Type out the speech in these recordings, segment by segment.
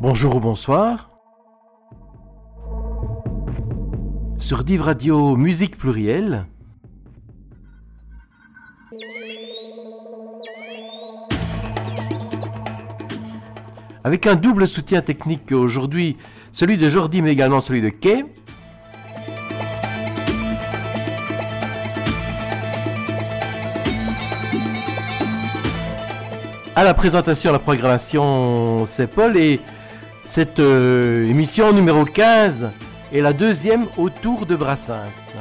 Bonjour ou bonsoir. Sur Div Radio Musique Plurielle. Avec un double soutien technique aujourd'hui, celui de Jordi mais également celui de Kay. À la présentation, à la programmation, c'est Paul et cette euh, émission numéro 15 est la deuxième autour de Brassens.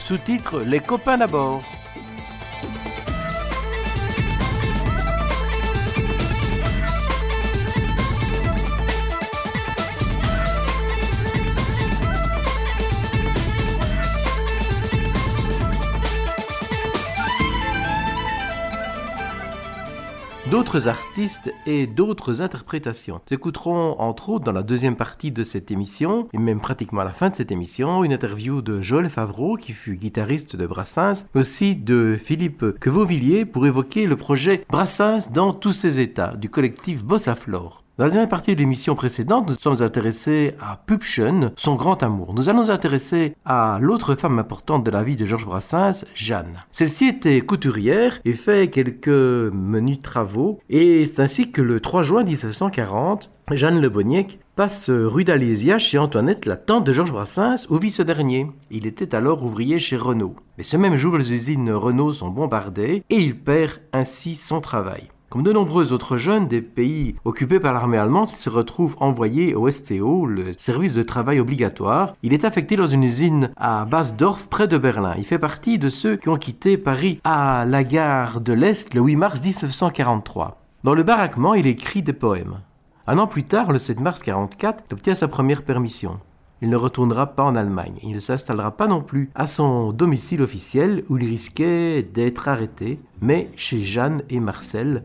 Sous-titre Les copains d'abord. Artistes et d'autres interprétations. Nous écouterons entre autres dans la deuxième partie de cette émission, et même pratiquement à la fin de cette émission, une interview de Joël Favreau, qui fut guitariste de Brassens, mais aussi de Philippe Quevauvilliers pour évoquer le projet Brassens dans tous ses états du collectif Bossa Flore. Dans la dernière partie de l'émission précédente, nous sommes intéressés à Pupchen, son grand amour. Nous allons nous intéresser à l'autre femme importante de la vie de Georges Brassens, Jeanne. Celle-ci était couturière et fait quelques menus travaux, et c'est ainsi que le 3 juin 1940, Jeanne Le Boniec passe rue d'Alésia chez Antoinette, la tante de Georges Brassens, où vit ce dernier. Il était alors ouvrier chez Renault. Mais ce même jour, les usines Renault sont bombardées et il perd ainsi son travail. Comme de nombreux autres jeunes des pays occupés par l'armée allemande, il se retrouve envoyé au STO, le service de travail obligatoire. Il est affecté dans une usine à Basdorf, près de Berlin. Il fait partie de ceux qui ont quitté Paris à la gare de l'Est le 8 mars 1943. Dans le baraquement, il écrit des poèmes. Un an plus tard, le 7 mars 1944, il obtient sa première permission. Il ne retournera pas en Allemagne. Il ne s'installera pas non plus à son domicile officiel où il risquait d'être arrêté, mais chez Jeanne et Marcel,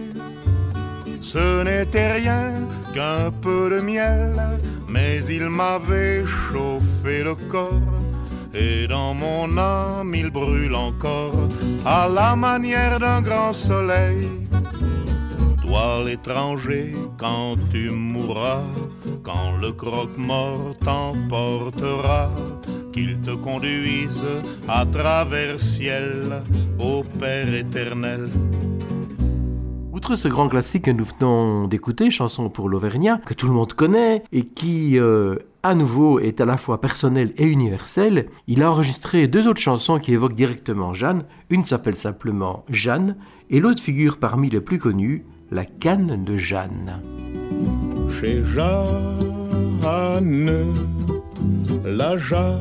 ce n'était rien qu'un peu de miel, mais il m'avait chauffé le corps. Et dans mon âme il brûle encore à la manière d'un grand soleil. Toi l'étranger, quand tu mourras, quand le croque-mort t'emportera, qu'il te conduise à travers ciel, ô Père éternel. Outre ce grand classique que nous venons d'écouter, chanson pour l'Auvergnat, que tout le monde connaît et qui euh, à nouveau est à la fois personnel et universel, il a enregistré deux autres chansons qui évoquent directement Jeanne. Une s'appelle simplement Jeanne et l'autre figure parmi les plus connues, La canne de Jeanne. Chez Jeanne, la Jeanne,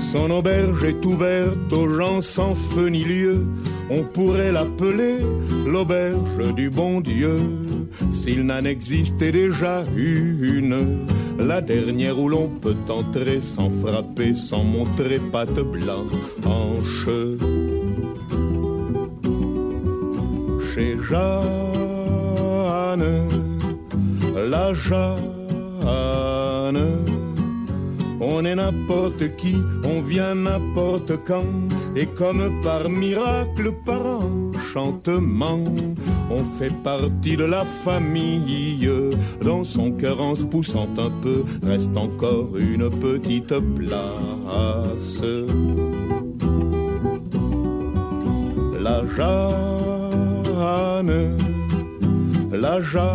son auberge est ouverte aux gens sans feu ni lieu. On pourrait l'appeler l'auberge du bon Dieu s'il n'en existait déjà une, la dernière où l'on peut entrer sans frapper, sans montrer patte blanche. Chez Jeanne, la Jeanne, on est n'importe qui, on vient n'importe quand, et comme par miracle, par enchantement, on fait partie de la famille. Dans son cœur en se poussant un peu, reste encore une petite place. La Jeanne, la Jeanne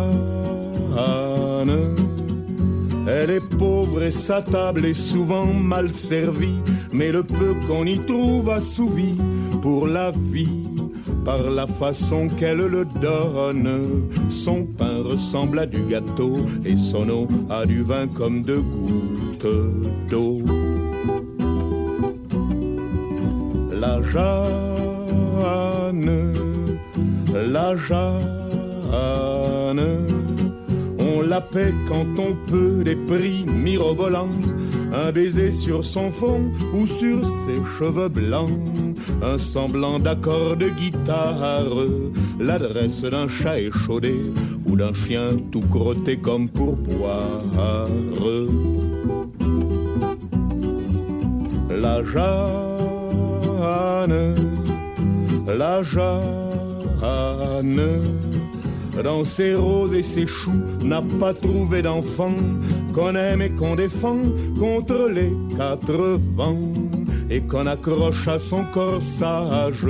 elle est pauvre et sa table est souvent mal servie, mais le peu qu'on y trouve assouvi pour la vie par la façon qu'elle le donne. Son pain ressemble à du gâteau et son eau à du vin comme de gouttes d'eau. La Jeanne, la Jeanne la paix quand on peut, les prix mirobolants, un baiser sur son front ou sur ses cheveux blancs, un semblant d'accord de guitare, l'adresse d'un chat échaudé ou d'un chien tout crotté comme pour boire. La Jeanne, la Jeanne dans ses roses et ses choux, n'a pas trouvé d'enfant qu'on aime et qu'on défend contre les quatre vents et qu'on accroche à son corsage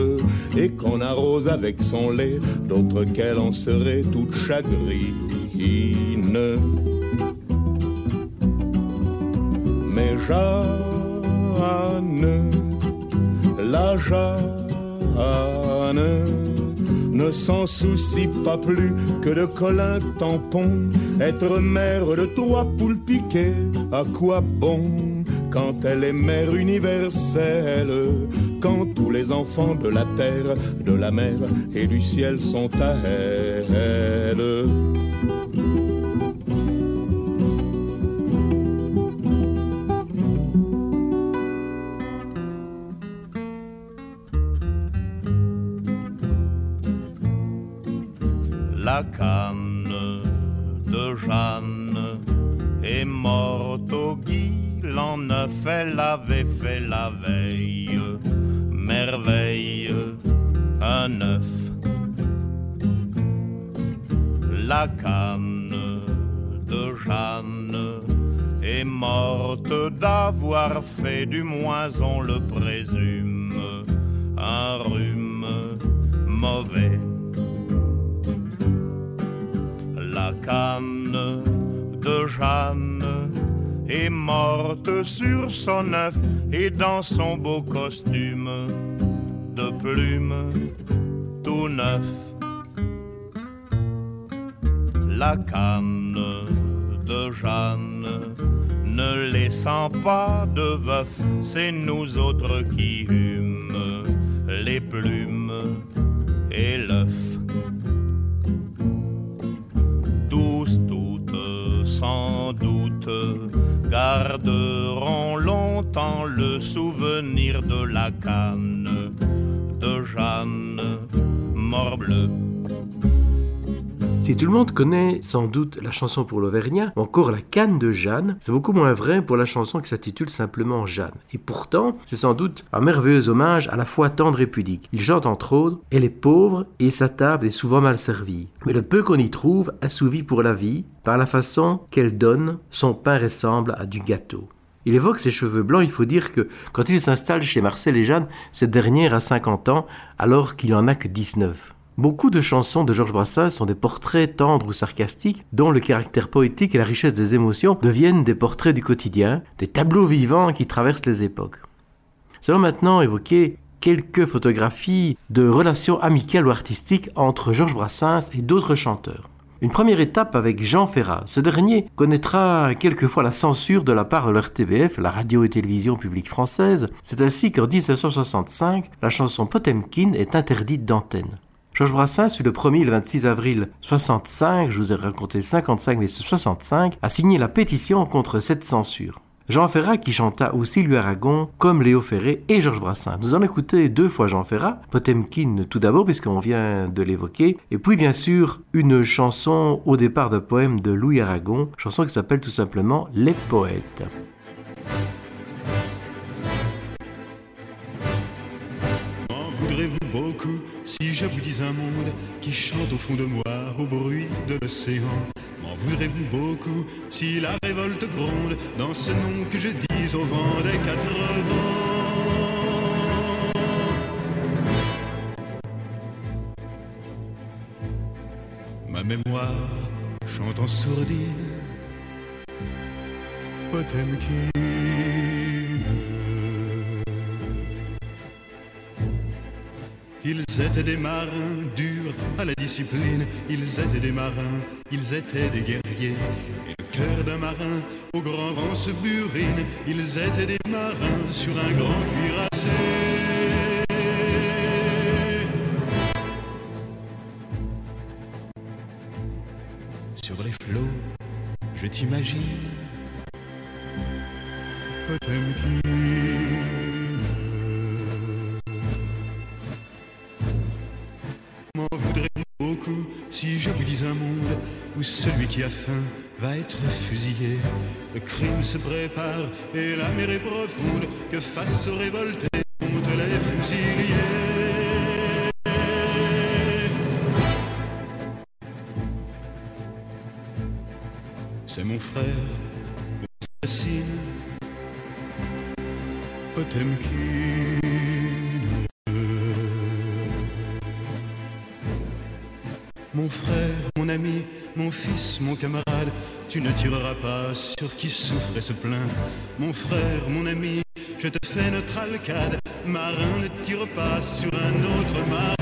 et qu'on arrose avec son lait, d'autres qu'elle en serait toute chagrine. Mais Jeanne, la Jeanne, ne s'en soucie pas plus que de Colin tampon. Être mère de trois poules piquées, à quoi bon? Quand elle est mère universelle, quand tous les enfants de la terre, de la mer et du ciel sont à elle. Dans son beau costume de plumes le monde connaît sans doute la chanson pour l'Auvergnat ou encore la canne de Jeanne, c'est beaucoup moins vrai pour la chanson qui s'intitule simplement Jeanne. Et pourtant, c'est sans doute un merveilleux hommage à la fois tendre et pudique. Il chante entre autres Elle est pauvre et sa table est souvent mal servie. Mais le peu qu'on y trouve assouvit pour la vie par la façon qu'elle donne, son pain ressemble à du gâteau. Il évoque ses cheveux blancs, il faut dire que quand il s'installe chez Marcel et Jeanne, cette dernière a 50 ans alors qu'il en a que 19. Beaucoup de chansons de Georges Brassens sont des portraits tendres ou sarcastiques dont le caractère poétique et la richesse des émotions deviennent des portraits du quotidien, des tableaux vivants qui traversent les époques. Selon maintenant évoquer quelques photographies de relations amicales ou artistiques entre Georges Brassens et d'autres chanteurs. Une première étape avec Jean Ferrat. Ce dernier connaîtra quelquefois la censure de la part de l'RTBF, la radio et télévision publique française. C'est ainsi qu'en 1965, la chanson Potemkin est interdite d'antenne. Georges Brassens le premier le 26 avril 65, je vous ai raconté 55 mais 65, a signé la pétition contre cette censure. Jean Ferrat qui chanta aussi Louis Aragon comme Léo Ferré et Georges Brassens. Nous en écouté deux fois Jean Ferrat, Potemkin tout d'abord puisqu'on vient de l'évoquer, et puis bien sûr une chanson au départ de poème de Louis Aragon, chanson qui s'appelle tout simplement Les Poètes. Si je vous dis un monde qui chante au fond de moi au bruit de l'océan M'en voudrez-vous beaucoup si la révolte gronde dans ce nom que je dis au vent des quatre vents? Ma mémoire chante en sourdine Potemkin Ils étaient des marins durs à la discipline, ils étaient des marins, ils étaient des guerriers. Et le cœur d'un marin au grand vent se burine, ils étaient des marins sur un grand cuirassé. Sur les flots, je t'imagine. Si je vous dis un monde où celui qui a faim va être fusillé, le crime se prépare et la mer est profonde, que face aux révoltés montent les fusiliers? C'est mon frère, assassine, Potemkin. Mon frère, mon ami, mon fils, mon camarade, tu ne tireras pas sur qui souffre et se plaint. Mon frère, mon ami, je te fais notre alcade. Marin, ne tire pas sur un autre marin.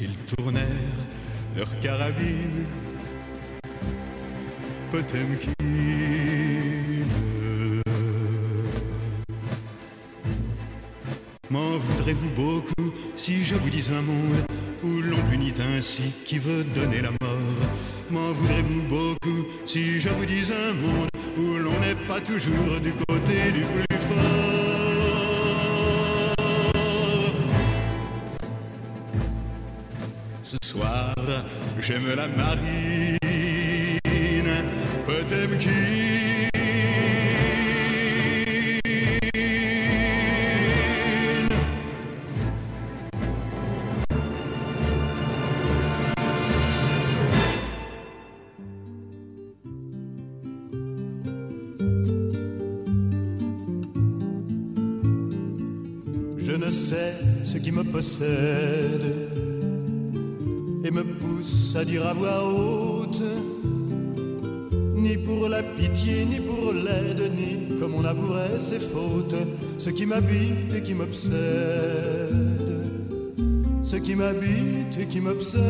Ils tournèrent leurs carabines. Potemkin. M'en voudrez-vous beaucoup si je vous dis un monde où l'on punit ainsi qui veut donner la mort? M'en voudrez-vous beaucoup si je vous dis un monde où l'on n'est pas toujours du côté du plus fort? Ce soir, j'aime la marine, peut-être qui et me pousse à dire à voix haute, ni pour la pitié, ni pour l'aide, ni comme on avouerait ses fautes, ce qui m'habite et qui m'obsède, ce qui m'habite et qui m'obsède.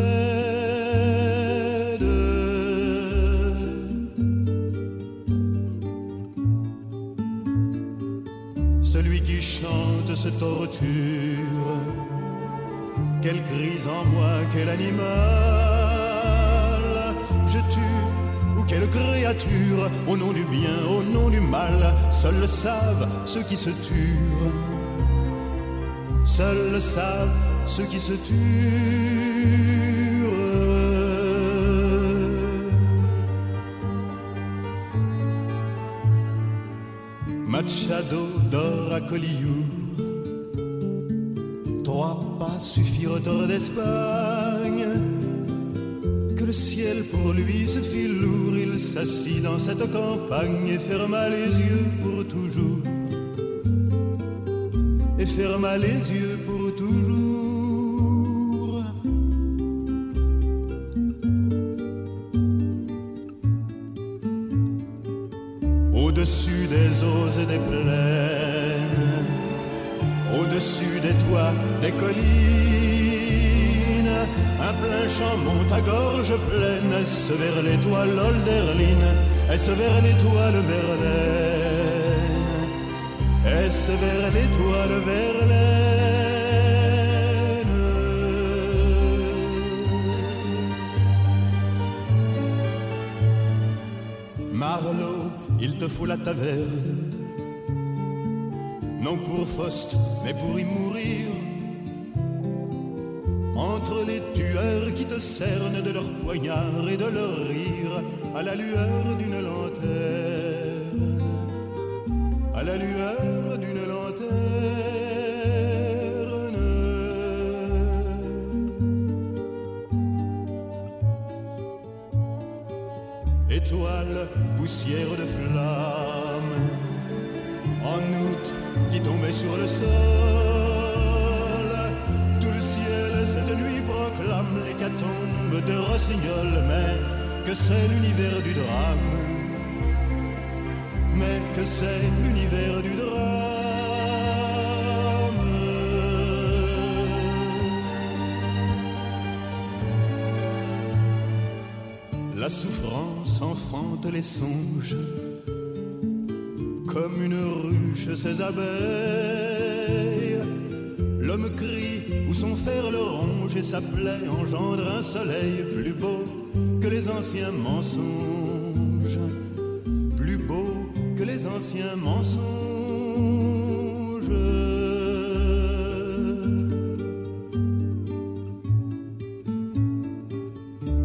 Celui qui chante se torture. Quelle crise en moi, quel animal je tue ou quelle créature au nom du bien, au nom du mal. Seuls le savent ceux qui se tuent. Seuls le savent ceux qui se tuent. Machado dort à Collioure. Suffirent hors d'Espagne. Que le ciel pour lui se fit lourd, il s'assit dans cette campagne et ferma les yeux pour toujours. Et ferma les yeux l'étoile Olderline, est-ce vers l'étoile Verlaine, est-ce vers l'étoile Verlaine? Marlowe, il te faut la taverne, non pour Faust, mais pour y mourir. Entre les tueurs qui te cernent de leurs poignards et de leur rire, à la lueur d'une lanterne, à la lueur d'une lanterne. Étoile, poussière de flamme, en août qui tombait sur le sol. Tout le ciel cette nuit proclame l'hécatombe de Rossignol, que c'est l'univers du drame. Mais que c'est l'univers du drame. La souffrance enfante les songes comme une ruche ses abeilles. L'homme crie où son fer le ronge et sa plaie engendre un soleil plus beau anciens mensonges, plus beau que les anciens mensonges.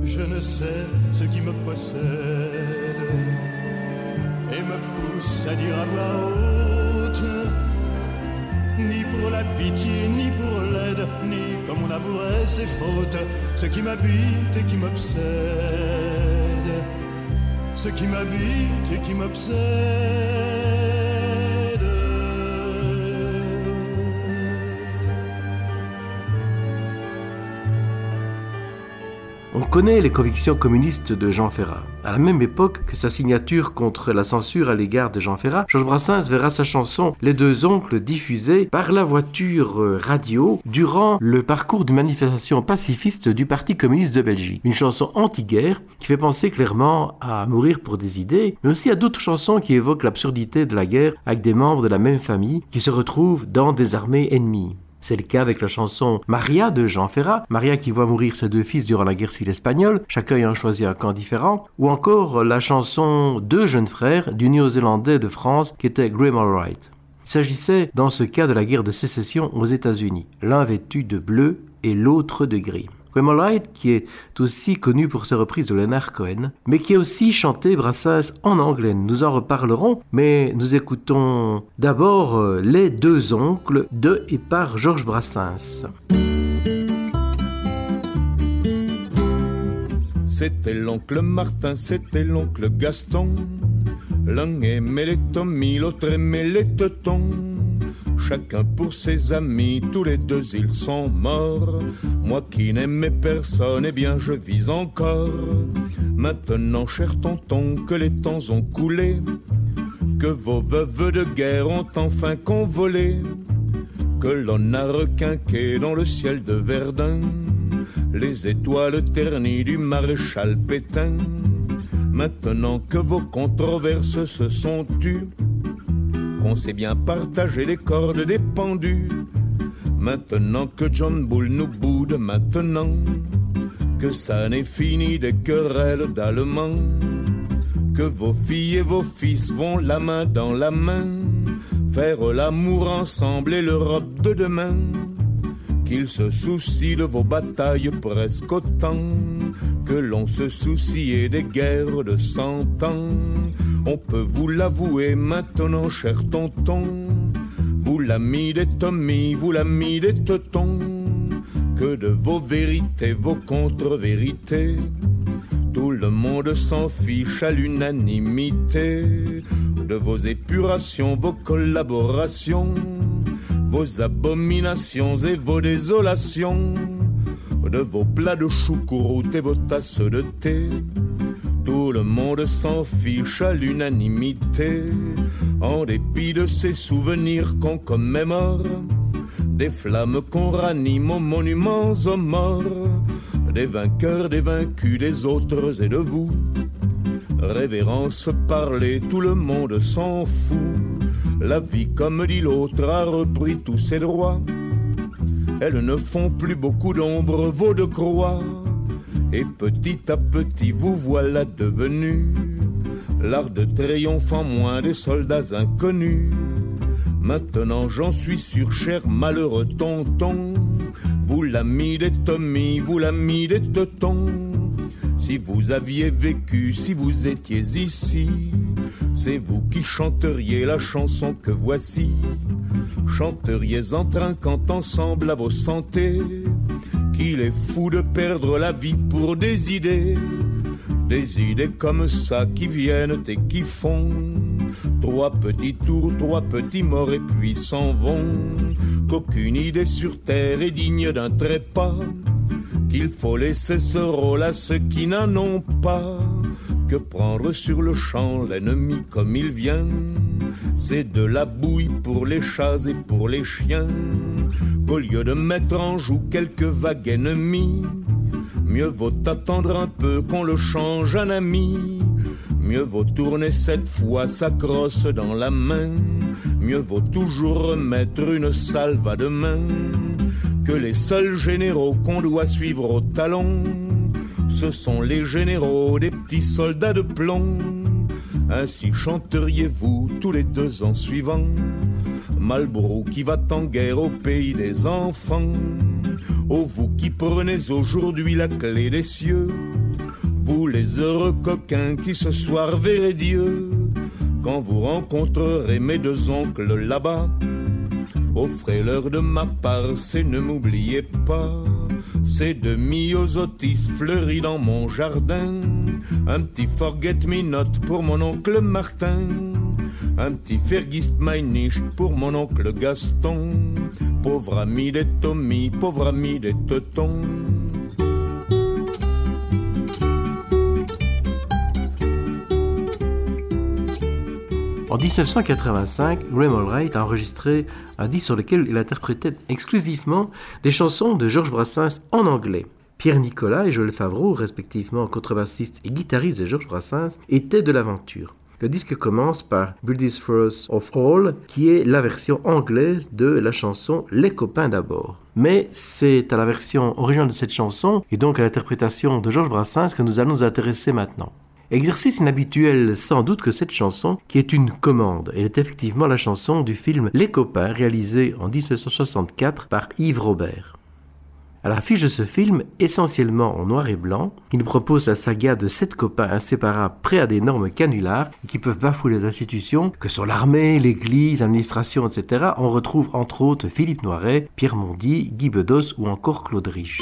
Je ne sais ce qui me possède et me pousse à dire à voix haute, ni pour la pitié, ni pour l'aide, ni comme on avouerait ses fautes, ce qui m'habite et qui m'obsède, ce qui m'habite et qui m'obsède. On connaît les convictions communistes de Jean Ferrat. À la même époque que sa signature contre la censure à l'égard de Jean Ferrat, Georges Brassens verra sa chanson Les deux oncles diffusée par la voiture radio durant le parcours d'une manifestation pacifiste du Parti communiste de Belgique. Une chanson anti-guerre qui fait penser clairement à mourir pour des idées, mais aussi à d'autres chansons qui évoquent l'absurdité de la guerre avec des membres de la même famille qui se retrouvent dans des armées ennemies. C'est le cas avec la chanson Maria de Jean Ferrat, Maria qui voit mourir ses deux fils durant la guerre civile espagnole, chacun ayant choisi un camp différent, ou encore la chanson Deux jeunes frères du néo-zélandais de France qui était Graham Allwright. Il s'agissait dans ce cas de la guerre de sécession aux États-Unis, l'un vêtu de bleu et l'autre de gris. Qui est aussi connu pour ses reprises de Leonard Cohen, mais qui a aussi chanté Brassens en anglais. Nous en reparlerons, mais nous écoutons d'abord Les deux oncles de et par Georges Brassens. C'était l'oncle Martin, c'était l'oncle Gaston. L'un aimait les Tommy, l'autre aimait les Teutons. Chacun pour ses amis, tous les deux ils sont morts. Moi qui n'aimais personne, eh bien je vis encore. Maintenant, cher tonton, que les temps ont coulé, que vos veuves de guerre ont enfin convolé, que l'on a requinqué dans le ciel de Verdun les étoiles ternies du maréchal Pétain. Maintenant que vos controverses se sont tues, qu'on sait bien partager les cordes des pendus. Maintenant que John Bull nous boude, maintenant que ça n'est fini des querelles d'Allemands, que vos filles et vos fils vont la main dans la main faire l'amour ensemble et l'Europe de demain. Qu'il se soucie de vos batailles presque autant que l'on se souciait des guerres de cent ans. On peut vous l'avouer maintenant, cher tonton, vous l'ami des Tommy, vous l'ami des Teutons, que de vos vérités, vos contre-vérités, tout le monde s'en fiche à l'unanimité. De vos épurations, vos collaborations, vos abominations et vos désolations. De vos plats de choucroute et vos tasses de thé. Tout le monde s'en fiche à l'unanimité, en dépit de ces souvenirs qu'on commémore, des flammes qu'on ranime aux monuments aux morts, des vainqueurs, des vaincus, des autres et de vous. Révérence, parler, tout le monde s'en fout. La vie, comme dit l'autre, a repris tous ses droits elles ne font plus beaucoup d'ombre, vos de croix. Et petit à petit, vous voilà devenu l'art de triomphe en moins des soldats inconnus. Maintenant, j'en suis sûr, cher malheureux tonton, vous l'ami des Tommy, vous l'ami des Teutons. Si vous aviez vécu, si vous étiez ici, c'est vous qui chanteriez la chanson que voici chanteriez en trinquant ensemble à vos santés qu'il est fou de perdre la vie pour des idées, des idées comme ça qui viennent et qui font. Trois petits tours, trois petits morts et puis s'en vont, qu'aucune idée sur terre est digne d'un trépas, qu'il faut laisser ce rôle à ceux qui n'en ont pas, que prendre sur le champ l'ennemi comme il vient c'est de la bouille pour les chats et pour les chiens. Au lieu de mettre en joue quelques vagues ennemies, mieux vaut attendre un peu qu'on le change en ami. Mieux vaut tourner cette fois sa crosse dans la main. Mieux vaut toujours remettre une salve à demain. Que les seuls généraux qu'on doit suivre au talon, ce sont les généraux des petits soldats de plomb ainsi chanteriez-vous tous les deux ans suivants. Malbrou qui va en guerre au pays des enfants. Ô vous qui prenez aujourd'hui la clé des cieux. Vous les heureux coquins qui ce soir verrez Dieu. Quand vous rencontrerez mes deux oncles là-bas. Offrez-leur de ma part, c'est ne m'oubliez pas. C'est de myosotis fleuris dans mon jardin. Un petit forget-me-not pour mon oncle Martin. Un petit Fergist Meinich pour mon oncle Gaston. Pauvre ami des Tommy, pauvre ami des Teutons. En 1985, Graham Allwright a enregistré un disque sur lequel il interprétait exclusivement des chansons de Georges Brassens en anglais. Pierre Nicolas et Joël Favreau, respectivement contrebassistes et guitaristes de Georges Brassens, étaient de l'aventure. Le disque commence par Builders First of All, qui est la version anglaise de la chanson Les copains d'abord. Mais c'est à la version originale de cette chanson, et donc à l'interprétation de Georges Brassens, que nous allons nous intéresser maintenant. Exercice inhabituel sans doute que cette chanson, qui est une commande. Elle est effectivement la chanson du film Les copains, réalisé en 1964 par Yves Robert. À l'affiche de ce film, essentiellement en noir et blanc, il propose la saga de sept copains inséparables prêts à d'énormes canulars et qui peuvent bafouer les institutions que sont l'armée, l'église, l'administration, etc. On retrouve entre autres Philippe Noiret, Pierre Mondy, Guy Bedos ou encore Claude Rich.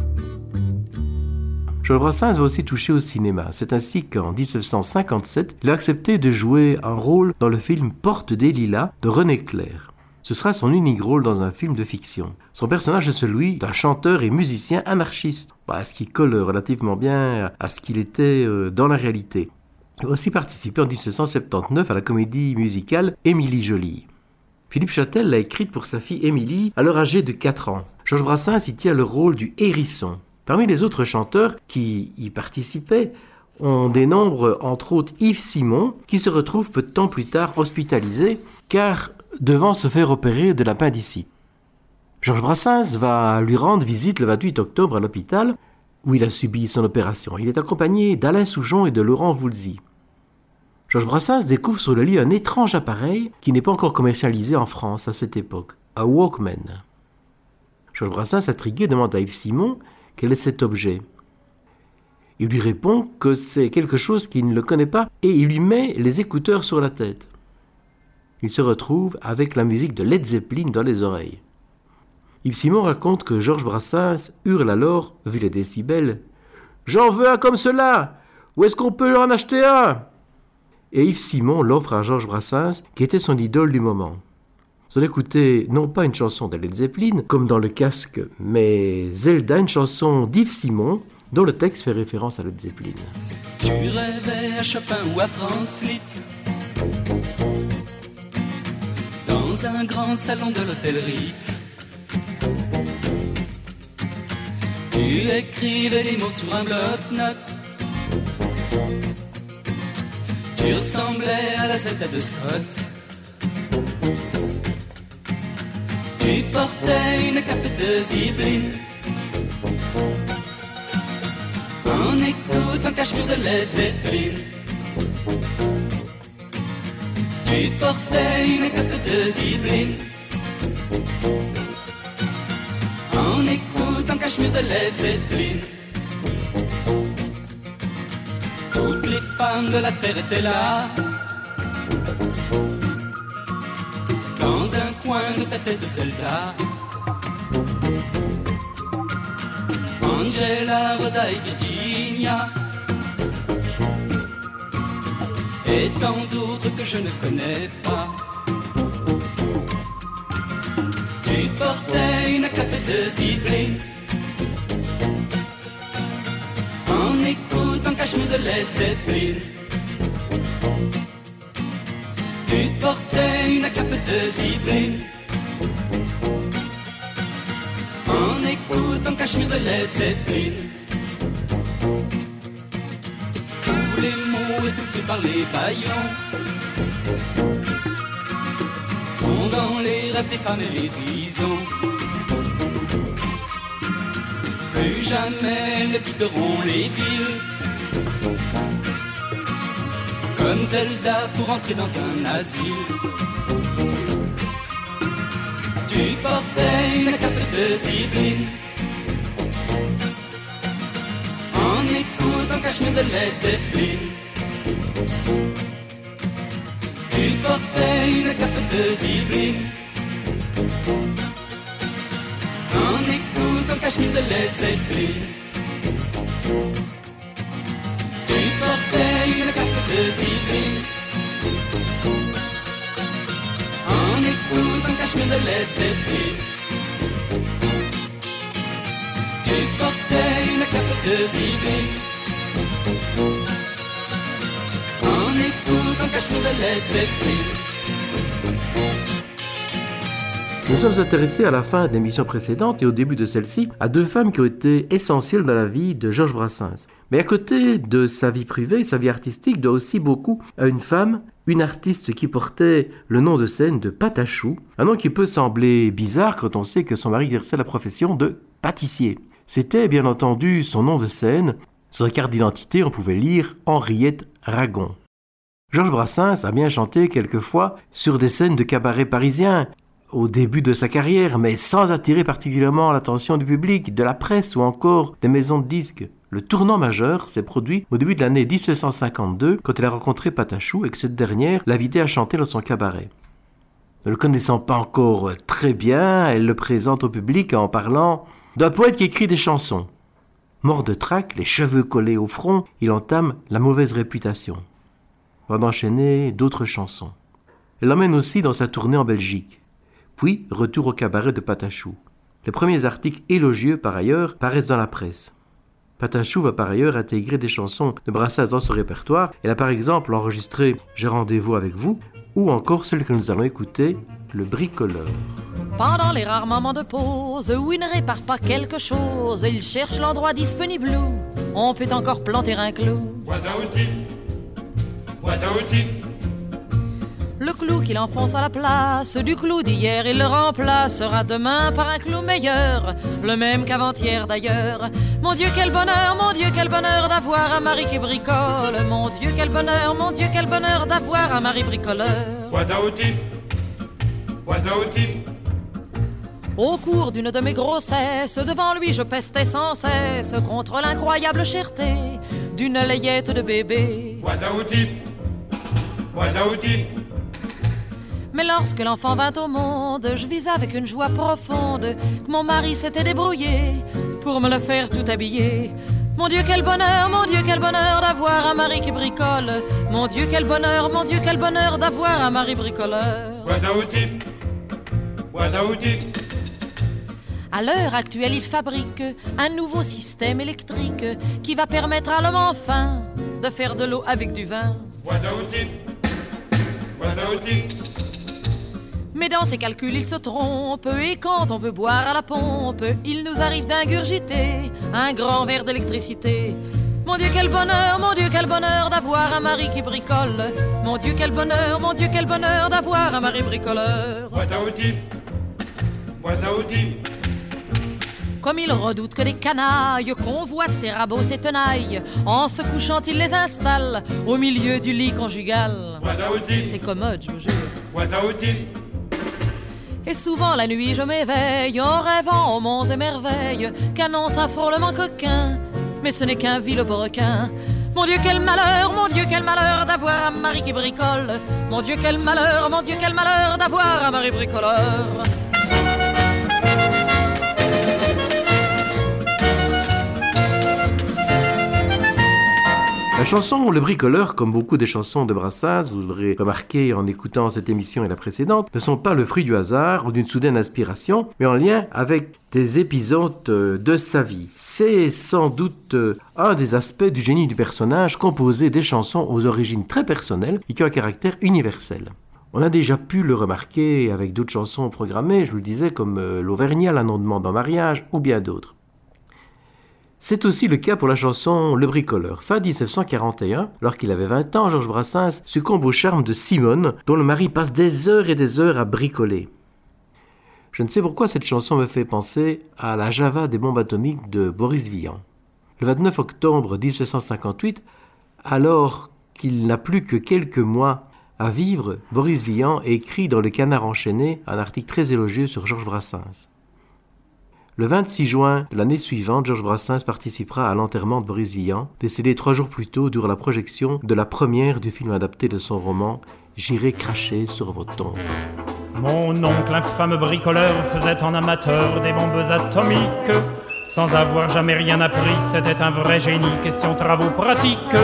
Georges Brassens va aussi toucher au cinéma. C'est ainsi qu'en 1957, il a accepté de jouer un rôle dans le film Porte des Lilas de René Clair. Ce sera son unique rôle dans un film de fiction. Son personnage est celui d'un chanteur et musicien anarchiste, bah, ce qui colle relativement bien à ce qu'il était euh, dans la réalité. Il a aussi participé en 1979 à la comédie musicale Émilie Jolie. Philippe Châtel l'a écrite pour sa fille Émilie, alors âgée de 4 ans. Georges Brassens y tient le rôle du hérisson. Parmi les autres chanteurs qui y participaient, on dénombre entre autres Yves Simon, qui se retrouve peu de temps plus tard hospitalisé, car devant se faire opérer de l'appendicite. Georges Brassens va lui rendre visite le 28 octobre à l'hôpital, où il a subi son opération. Il est accompagné d'Alain Soujon et de Laurent Voulzy. Georges Brassens découvre sur le lit un étrange appareil qui n'est pas encore commercialisé en France à cette époque, un Walkman. Georges Brassens, intrigué, demande à Yves Simon quel est cet objet? Il lui répond que c'est quelque chose qu'il ne le connaît pas et il lui met les écouteurs sur la tête. Il se retrouve avec la musique de Led Zeppelin dans les oreilles. Yves Simon raconte que Georges Brassens hurle alors, vu les décibels J'en veux un comme cela Où est-ce qu'on peut en acheter un? Et Yves Simon l'offre à Georges Brassens, qui était son idole du moment. Allez écouter non pas une chanson de Led Zeppelin, comme dans le casque, mais Zelda, une chanson d'Yves Simon, dont le texte fait référence à Led Zeppelin. Tu rêvais à Chopin ou à Franz Liszt Dans un grand salon de l'hôtel Ritz Tu écrivais des mots sur un bloc-notes Tu ressemblais à la zeta de Scott. Tu portais une cape de zibeline. En écoutant cachemire de Led Zeppelin. Tu portais une cape de zibeline. En écoutant cachemire de Led Zeppelin. Toutes les femmes de la terre étaient là. Dans un coin de ta tête de soldat. Angela, Rosa et Virginia. Et tant d'autres que je ne connais pas. Tu portais une cape de zibeline. En écoutant cachemire de Led Zeppelin. Tu portais une cape de zibeline. En écoutant cachemire de Led Zeppelin. Tous les mots étouffés par les baillons sont dans les rêves des femmes et les prisons. Plus jamais ne quitteront les villes. Comme Zelda pour entrer dans un asile. Tu portais une cape de zibeline. En écoutant cachemire de Led Zeppelin. Tu portais une cape de zibeline. En écoutant cachemire de Led Zeppelin. Tu portais En écoutant cachemire. Tu portais une cape de. En écoutant cachemire. Nous sommes intéressés à la fin de l'émission précédente et au début de celle-ci à deux femmes qui ont été essentielles dans la vie de Georges Brassens. Mais à côté de sa vie privée, sa vie artistique doit aussi beaucoup à une femme, une artiste qui portait le nom de scène de Patachou, un nom qui peut sembler bizarre quand on sait que son mari exerçait la profession de pâtissier. C'était bien entendu son nom de scène. Sur sa carte d'identité, on pouvait lire Henriette Ragon. Georges Brassens a bien chanté quelquefois sur des scènes de cabaret parisien, au début de sa carrière, mais sans attirer particulièrement l'attention du public, de la presse ou encore des maisons de disques. Le tournant majeur s'est produit au début de l'année 1752 quand elle a rencontré Patachou et que cette dernière l'invitait à chanter dans son cabaret. Ne le connaissant pas encore très bien, elle le présente au public en parlant d'un poète qui écrit des chansons. Mort de trac, les cheveux collés au front, il entame la mauvaise réputation. Va d'enchaîner d'autres chansons. Elle l'emmène aussi dans sa tournée en Belgique. Puis, retour au cabaret de Patachou. Les premiers articles élogieux, par ailleurs, paraissent dans la presse. Patachou va par ailleurs intégrer des chansons de Brassens dans son répertoire. Elle a par exemple enregistré J'ai rendez-vous avec vous, ou encore celle que nous allons écouter, Le bricoleur. Pendant les rares moments de pause où il ne répare pas quelque chose, il cherche l'endroit disponible où on peut encore planter un clou. Le clou qu'il enfonce à la place du clou d'hier, il le remplacera demain par un clou meilleur, le même qu'avant-hier d'ailleurs. Mon Dieu, quel bonheur, mon Dieu, quel bonheur d'avoir un mari qui bricole. Mon Dieu, quel bonheur, mon Dieu, quel bonheur d'avoir un mari bricoleur. Au cours d'une de mes grossesses, devant lui je pestais sans cesse contre l'incroyable cherté d'une layette de bébé. Mais lorsque l'enfant vint au monde, je vis avec une joie profonde que mon mari s'était débrouillé pour me le faire tout habiller. Mon Dieu, quel bonheur, mon Dieu, quel bonheur d'avoir un mari qui bricole. Mon Dieu, quel bonheur, mon Dieu, quel bonheur d'avoir un mari bricoleur. À l'heure actuelle, il fabrique un nouveau système électrique qui va permettre à l'homme enfin de faire de l'eau avec du vin. Mais dans ses calculs, il se trompe et quand on veut boire à la pompe, il nous arrive d'ingurgiter un grand verre d'électricité. Mon Dieu, quel bonheur, mon Dieu, quel bonheur d'avoir un mari qui bricole. Mon Dieu, quel bonheur, mon Dieu, quel bonheur d'avoir un mari bricoleur. Boîte à outils, boîte à outils. Comme il redoute que des canailles convoitent ses rabots, ses tenailles, en se couchant, il les installe au milieu du lit conjugal. Boîte à outils, C'est commode, je vous jure. boîte à outils. Et souvent la nuit je m'éveille en rêvant aux monts et merveilles qu'annonce un frôlement coquin. Mais ce n'est qu'un vil requin. Mon Dieu, quel malheur, mon Dieu, quel malheur d'avoir un mari qui bricole. Mon Dieu, quel malheur, mon Dieu, quel malheur d'avoir un mari bricoleur. La chanson Le bricoleur, comme beaucoup des chansons de Brassens, vous l'aurez remarqué en écoutant cette émission et la précédente, ne sont pas le fruit du hasard ou d'une soudaine inspiration, mais en lien avec des épisodes euh, de sa vie. C'est sans doute euh, un des aspects du génie du personnage, composer des chansons aux origines très personnelles et qui ont un caractère universel. On a déjà pu le remarquer avec d'autres chansons programmées, je vous le disais, comme euh, L'Auvergnat, La non-demande en mariage ou bien d'autres. C'est aussi le cas pour la chanson Le bricoleur. Fin 1941, alors qu'il avait 20 ans, Georges Brassens succombe au charme de Simone, dont le mari passe des heures et des heures à bricoler. Je ne sais pourquoi cette chanson me fait penser à la Java des bombes atomiques de Boris Vian. Le 29 octobre 1758, alors qu'il n'a plus que quelques mois à vivre, Boris Vian écrit dans Le Canard enchaîné un article très élogieux sur Georges Brassens. Le 26 juin de l'année suivante, Georges Brassens participera à l'enterrement de Vian, décédé trois jours plus tôt durant la projection de la première du film adapté de son roman J'irai cracher sur vos tombes. Mon oncle, infâme bricoleur, faisait en amateur des bombes atomiques. Sans avoir jamais rien appris, c'était un vrai génie, question travaux pratiques.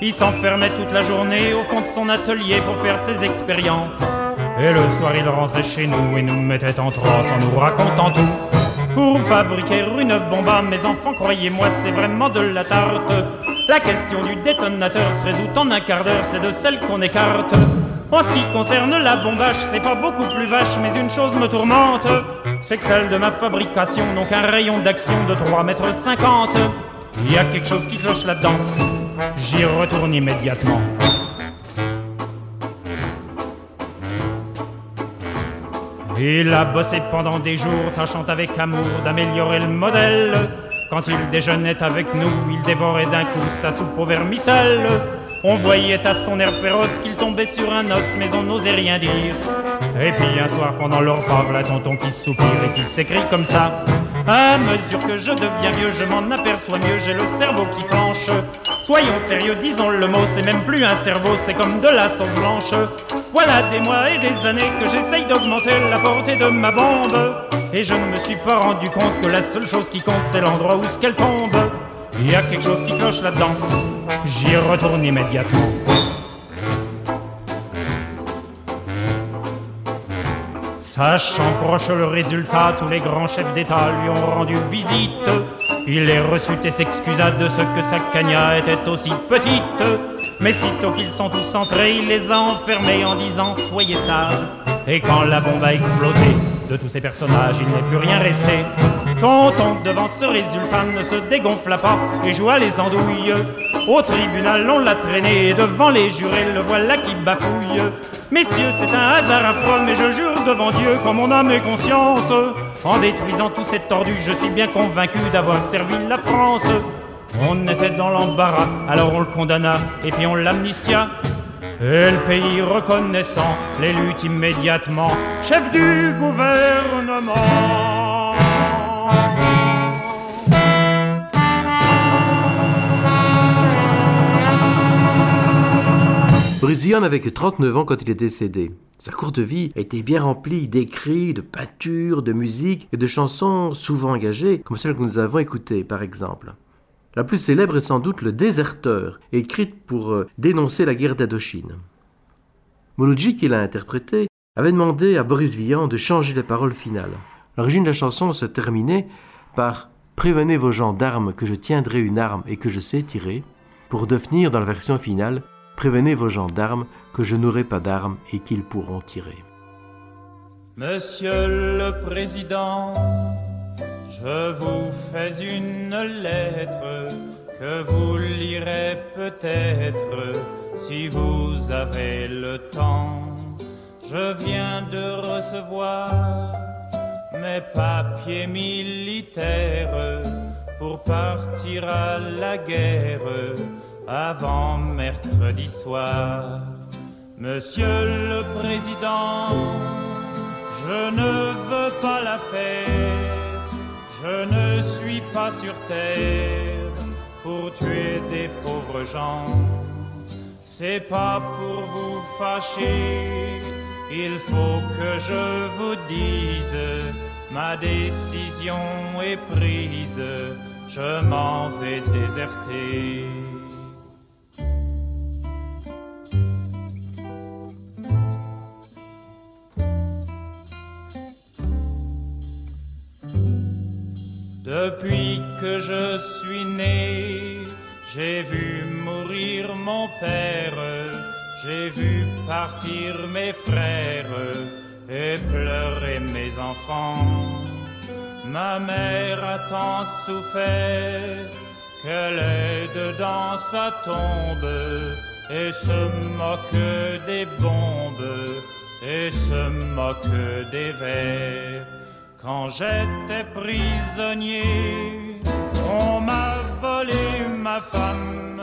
Il s'enfermait toute la journée au fond de son atelier pour faire ses expériences. Et le soir, il rentrait chez nous et nous mettait en transe en nous racontant tout. Pour fabriquer une bombe à mes enfants, croyez-moi, c'est vraiment de la tarte. La question du détonateur se résout en un quart d'heure, c'est de celle qu'on écarte. En ce qui concerne la bombage, c'est pas beaucoup plus vache, mais une chose me tourmente, c'est que celle de ma fabrication n'ont qu'un rayon d'action de 3 mètres 50. Il y a quelque chose qui cloche là-dedans. J'y retourne immédiatement. Il a bossé pendant des jours, tâchant avec amour d'améliorer le modèle. Quand il déjeunait avec nous, il dévorait d'un coup sa soupe au vermicelle. On voyait à son air féroce qu'il tombait sur un os, mais on n'osait rien dire. Et puis un soir, pendant leur repas, voilà tonton qui soupire et qui s'écrie comme ça. À mesure que je deviens vieux, je m'en aperçois mieux, j'ai le cerveau qui flanche. Soyons sérieux, disons le mot, c'est même plus un cerveau, c'est comme de la sauce blanche. Voilà des mois et des années que j'essaye d'augmenter la portée de ma bombe. Et je ne me suis pas rendu compte que la seule chose qui compte, c'est l'endroit où ce qu'elle tombe. Il y a quelque chose qui cloche là-dedans. J'y retourne immédiatement. Sachant proche le résultat, tous les grands chefs d'État lui ont rendu visite. Il les reçut et s'excusa de ce que sa cagna était aussi petite. Mais sitôt qu'ils sont tous entrés, il les a enfermés en disant Soyez sages. Et quand la bombe a explosé, de tous ces personnages, il n'est plus rien resté. Content devant ce résultat ne se dégonfla pas et joua les andouilles. Au tribunal, on l'a traîné devant les jurés, le voilà qui bafouille. Messieurs, c'est un hasard affreux, mais je jure devant Dieu, comme mon âme et conscience, en détruisant tous ces tordus, je suis bien convaincu d'avoir servi la France. On était dans l'embarras, alors on le condamna et puis on l'amnistia. Et le pays reconnaissant l'élut immédiatement chef du gouvernement. Vian n'avait que 39 ans quand il est décédé. Sa courte vie a été bien remplie d'écrits, de peintures, de musique et de chansons souvent engagées, comme celle que nous avons écoutées par exemple. La plus célèbre est sans doute Le Déserteur, écrite pour euh, dénoncer la guerre d'Indochine. Mouloudji, qui l'a interprétée, avait demandé à Boris Vian de changer les paroles finales. L'origine de la chanson se terminait par Prévenez vos gendarmes que je tiendrai une arme et que je sais tirer, pour devenir dans la version finale Prévenez vos gendarmes que je n'aurai pas d'armes et qu'ils pourront tirer. Monsieur le Président, je vous fais une lettre que vous lirez peut-être si vous avez le temps. Je viens de recevoir mes papiers militaires pour partir à la guerre avant mercredi soir. Monsieur le Président, je ne veux pas la faire, je ne suis pas sur terre pour tuer des pauvres gens. C'est pas pour vous fâcher, il faut que je vous dise, ma décision est prise, je m'en vais déserter. Depuis que je suis né, j'ai vu mourir mon père, j'ai vu partir mes frères et pleurer mes enfants. Ma mère a tant souffert qu'elle est dedans sa tombe et se moque des bombes et se moque des vers. Quand j'étais prisonnier, on m'a volé ma femme,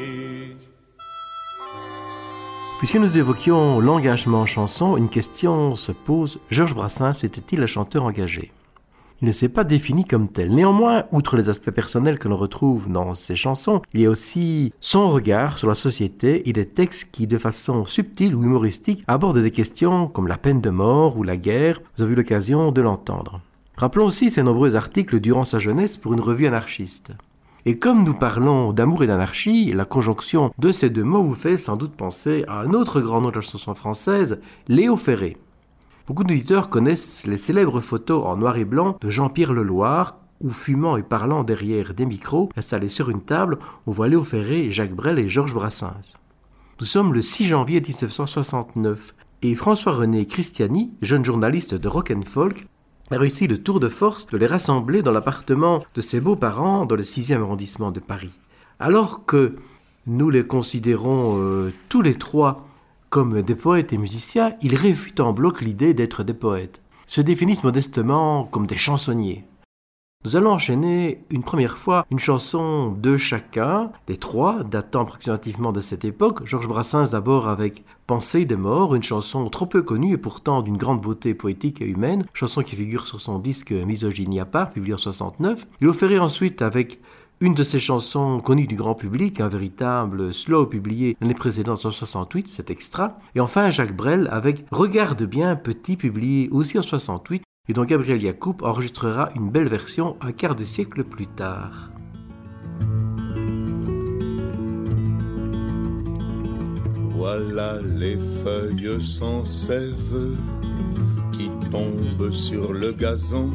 Puisque nous évoquions l'engagement en chanson, une question se pose. Georges Brassens était-il un chanteur engagé? Il ne s'est pas défini comme tel. Néanmoins, outre les aspects personnels que l'on retrouve dans ses chansons, il y a aussi son regard sur la société et des textes qui, de façon subtile ou humoristique, abordent des questions comme la peine de mort ou la guerre. Vous avez eu l'occasion de l'entendre. Rappelons aussi ses nombreux articles durant sa jeunesse pour une revue anarchiste. Et comme nous parlons d'amour et d'anarchie, la conjonction de ces deux mots vous fait sans doute penser à un autre grand nom de la chanson française, Léo Ferré. Beaucoup d'auditeurs connaissent les célèbres photos en noir et blanc de Jean-Pierre Leloir, où fumant et parlant derrière des micros, installés sur une table, on voit Léo Ferré, Jacques Brel et Georges Brassens. Nous sommes le 6 janvier 1969 et François-René Christiani, jeune journaliste de rock and folk, a le tour de force de les rassembler dans l'appartement de ses beaux-parents dans le 6e arrondissement de Paris. Alors que nous les considérons euh, tous les trois comme des poètes et musiciens, ils réfutent en bloc l'idée d'être des poètes, se définissent modestement comme des chansonniers. Nous allons enchaîner une première fois une chanson de chacun, des trois, datant approximativement de cette époque. Georges Brassens d'abord avec Pensée des morts, une chanson trop peu connue et pourtant d'une grande beauté poétique et humaine, chanson qui figure sur son disque Misogynie à part, publié en 69. Il offrait ensuite avec une de ses chansons connues du grand public, un véritable slow publié l'année précédente en 68, cet extra. Et enfin Jacques Brel avec Regarde bien petit, publié aussi en 68 et dont Gabriel Yacoub enregistrera une belle version un quart de siècle plus tard. Voilà les feuilles sans sève qui tombent sur le gazon.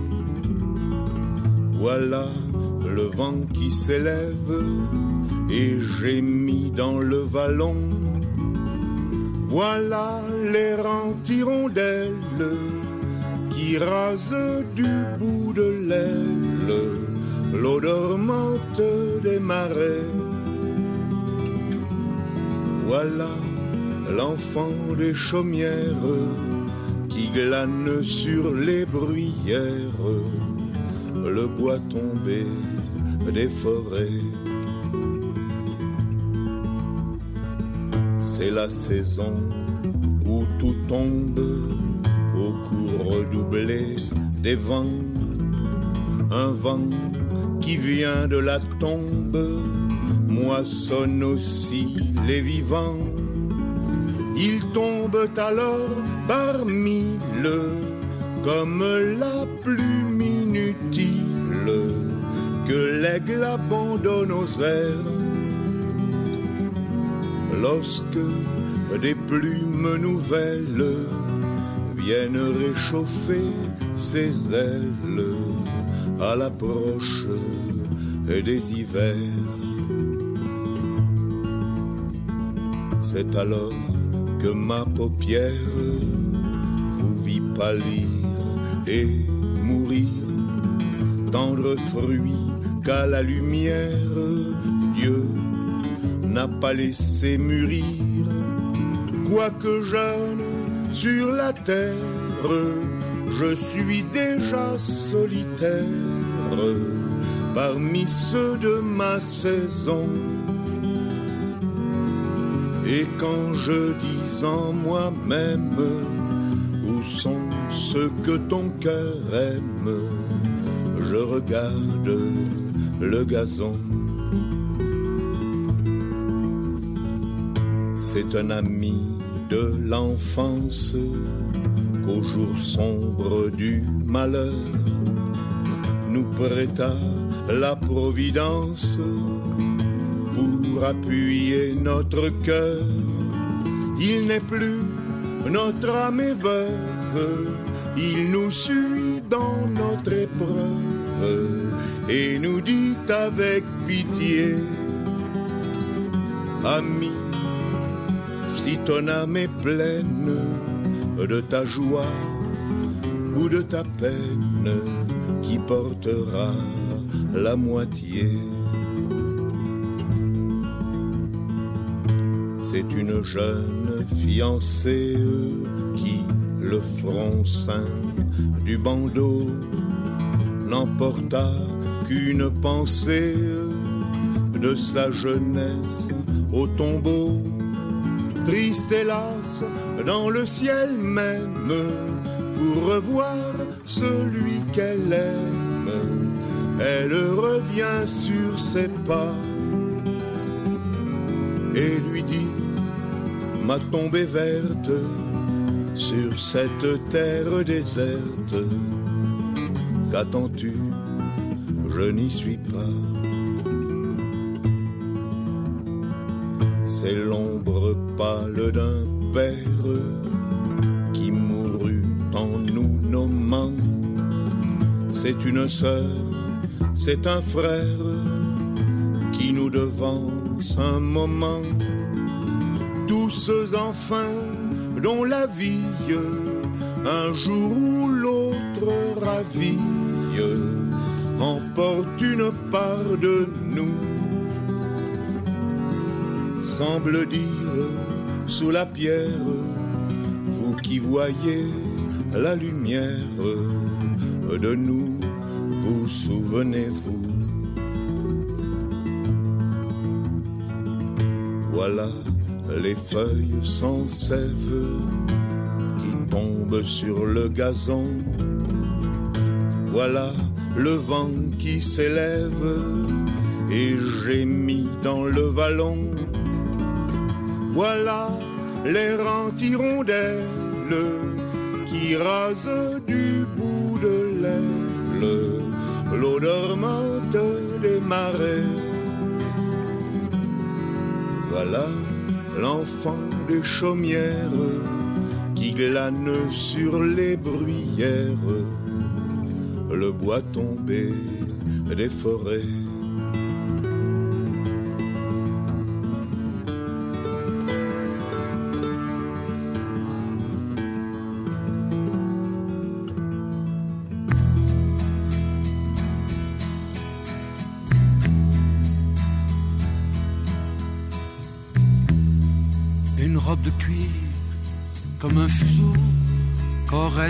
Voilà le vent qui s'élève et mis dans le vallon. Voilà les hirondelles qui rasent du bout de l'aile l'eau dormante des marais. Voilà l'enfant des chaumières qui glane sur les bruyères le bois tombé des forêts. C'est la saison où tout tombe au cours redoublé des vents. Un vent qui vient de la tombe moissonne aussi les vivants. Ils tombent alors par mille comme la plume inutile que l'aigle abandonne aux airs lorsque des plumes nouvelles viennent réchauffer ses ailes à l'approche des hivers. C'est alors que ma paupière vous vit pâlir et mourir, tendre fruit qu'à la lumière Dieu n'a pas laissé mûrir, quoique jeune sur la terre, je suis déjà solitaire parmi ceux de ma saison. Et quand je dis en moi-même, où sont ceux que ton cœur aime, je regarde le gazon. C'est un ami de l'enfance qu'au jour sombre du malheur nous prêta la providence pour appuyer notre cœur. Il n'est plus notre âme veuve, il nous suit dans notre épreuve. Et nous dit avec pitié, ami, si ton âme est pleine de ta joie ou de ta peine, qui portera la moitié? C'est une jeune fiancée qui, le front sain du bandeau, n'emporta qu'une pensée de sa jeunesse au tombeau triste hélas dans le ciel même pour revoir celui qu'elle aime. Elle revient sur ses pas et lui dit Ma tombe est verte sur cette terre déserte. Qu'attends-tu? Je n'y suis pas. C'est l'ombre pâle d'un père qui mourut en nous nommant. C'est une sœur, c'est un frère qui nous devance un moment. Tous enfin dont la vie, un jour ou l'autre raville, emporte une part de nous. Semble dire sous la pierre, vous qui voyez la lumière de nous, vous souvenez-vous. Voilà les feuilles sans sève qui tombent sur le gazon. Voilà le vent qui s'élève et gémit dans le vallon. Voilà l'errante hirondelle qui rase du bout de l'aile dormante des marais. Voilà l'enfant des chaumières qui glane sur les bruyères le bois tombé des forêts.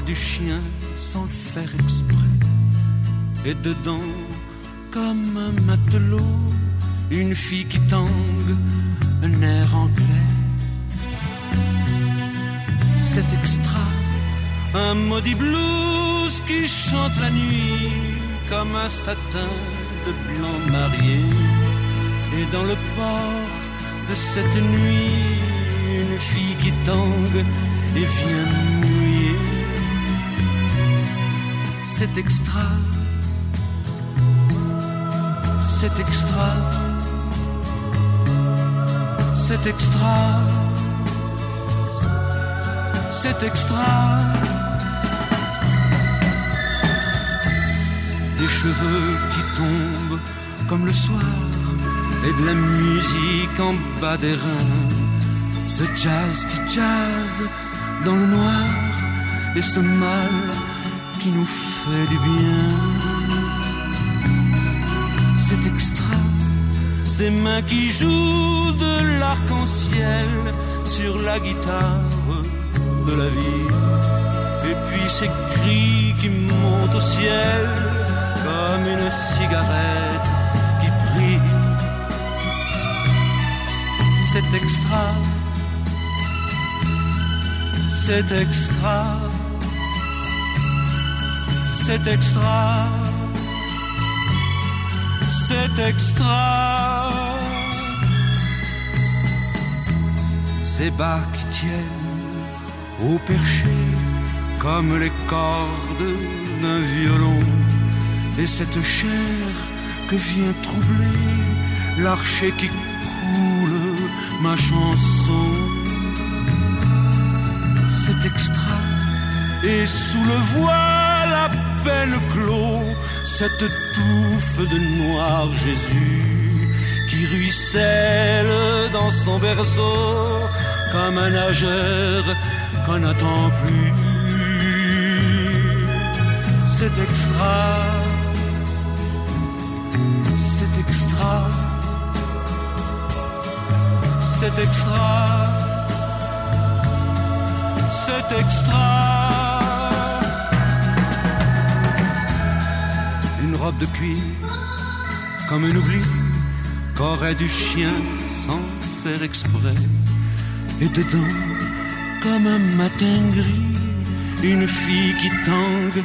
Du chien sans le faire exprès. Et dedans, comme un matelot, une fille qui tangue, un air anglais. C'est extra, un maudit blues qui chante la nuit comme un satin de blanc marié. Et dans le port de cette nuit, une fille qui tangue et vient. C'est extra, c'est extra, c'est extra, c'est extra. Des cheveux qui tombent comme le soir et de la musique en bas des reins. Ce jazz qui jazz dans le noir et ce mal qui nous fait du bien. C'est extra, ces mains qui jouent de l'arc-en-ciel sur la guitare de la vie. Et puis ces cris qui montent au ciel comme une cigarette qui brille. C'est extra, c'est extra, c'est extra, c'est extra. Ces qui tiennent au perché comme les cordes d'un violon et cette chair que vient troubler l'archer qui coule ma chanson. C'est extra et sous le voile à peine clos cette touffe de noir Jésus qui ruisselle dans son berceau comme un nageur qu'on n'attend plus. C'est extra c'est extra, c'est extra, c'est extra. Robe de cuir, comme un oubli, qu'aurait du chien sans faire exprès. Et dedans, comme un matin gris, une fille qui tangue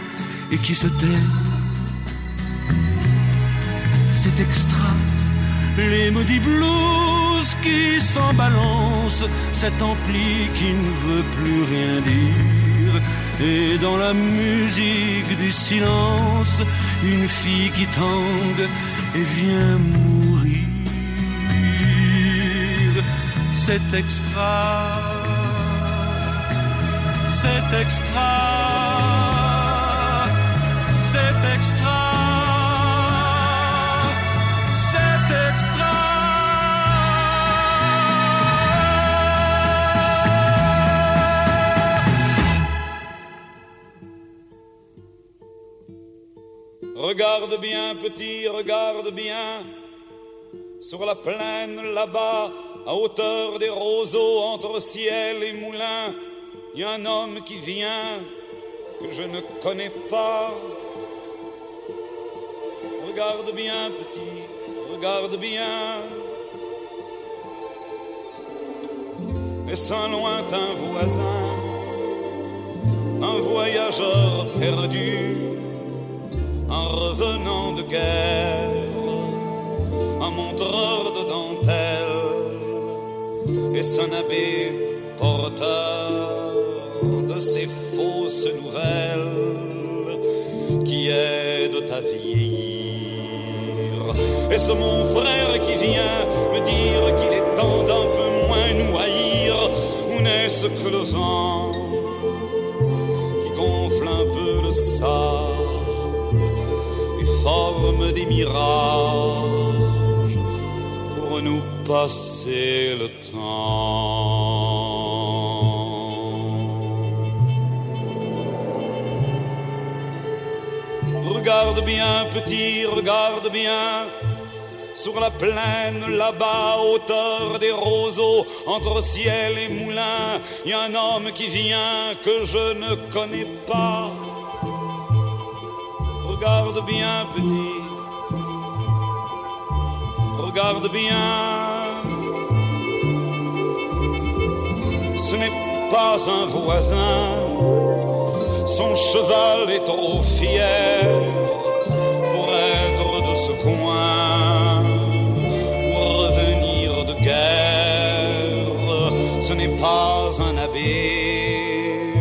et qui se tait c'est extra. Les maudits blues qui s'en balancent, cet ampli qui ne veut plus rien dire. Et dans la musique du silence, une fille qui tangue et vient mourir. C'est extra. C'est extra. C'est extra. Regarde bien, petit, regarde bien. Sur la plaine, là-bas, à hauteur des roseaux, entre ciel et moulin, il y a un homme qui vient que je ne connais pas. Regarde bien, petit, regarde bien. Est-ce un lointain voisin, un voyageur perdu? Un revenant de guerre, un montreur de dentelle, et son abbé porteur de ces fausses nouvelles qui aident à vieillir. Et c'est mon frère qui vient me dire qu'il est temps d'un peu moins nous haïr, ou n'est-ce que le vent qui gonfle un peu le sable? Des mirages pour nous passer le temps. Regarde bien, petit, regarde bien, sur la plaine là-bas, hauteur des roseaux, entre ciel et moulin, y a un homme qui vient que je ne connais pas. Regarde bien, petit, regarde bien. Ce n'est pas un voisin, son cheval est trop fier pour être de ce coin, revenir de guerre. Ce n'est pas un abbé,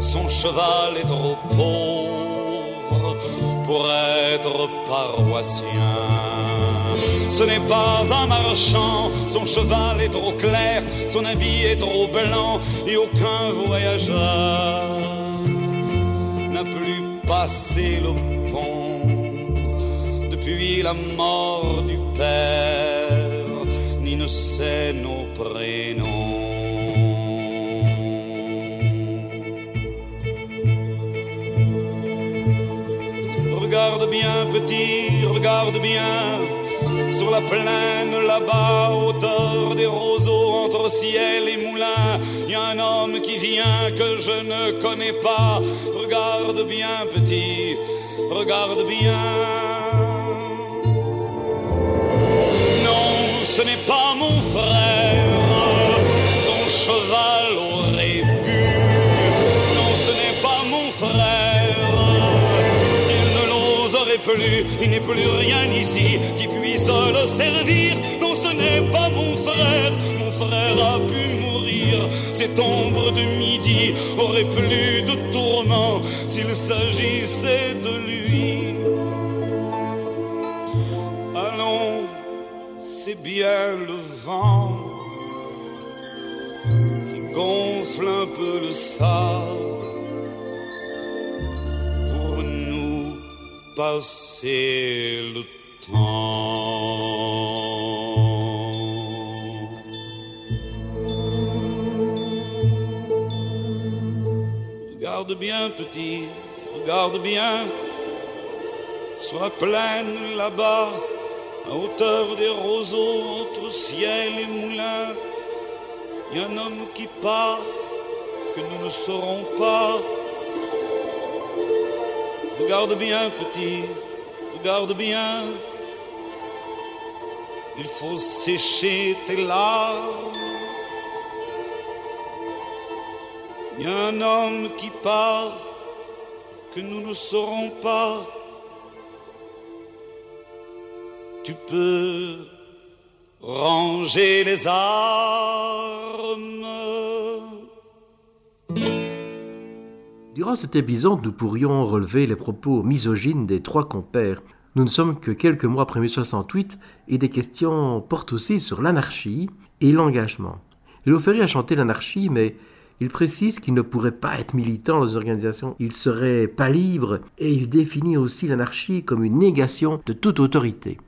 son cheval est trop pauvre pour être paroissien. Ce n'est pas un marchand, son cheval est trop clair, son habit est trop blanc et aucun voyageur n'a plus passé le pont. Depuis la mort du père, ni ne sait nos prénoms. Regarde bien, petit, regarde bien sur la plaine là-bas, hauteur des roseaux, entre ciel et moulin, il y a un homme qui vient que je ne connais pas. Regarde bien, petit, regarde bien. Non, ce n'est pas mon frère, il n'est plus rien ici qui puisse le servir. Non, ce n'est pas mon frère, mon frère a pu mourir. Cette ombre de midi aurait plus de tourment s'il s'agissait de lui. Allons, c'est bien le vent qui gonfle un peu le sable passer le temps. Regarde bien, petit, regarde bien sur la plaine là-bas, à hauteur des roseaux, entre ciel et moulin. Il y a un homme qui part que nous ne saurons pas. Regarde bien, petit, regarde bien. Il faut sécher tes larmes. Il y a un homme qui part que nous ne saurons pas. Tu peux ranger les armes. Durant cet épisode, nous pourrions relever les propos misogynes des trois compères. Nous ne sommes que quelques mois après 1968 et des questions portent aussi sur l'anarchie et l'engagement. Léo a chanté l'anarchie, mais il précise qu'il ne pourrait pas être militant dans une organisation, il serait pas libre et il définit aussi l'anarchie comme une négation de toute autorité.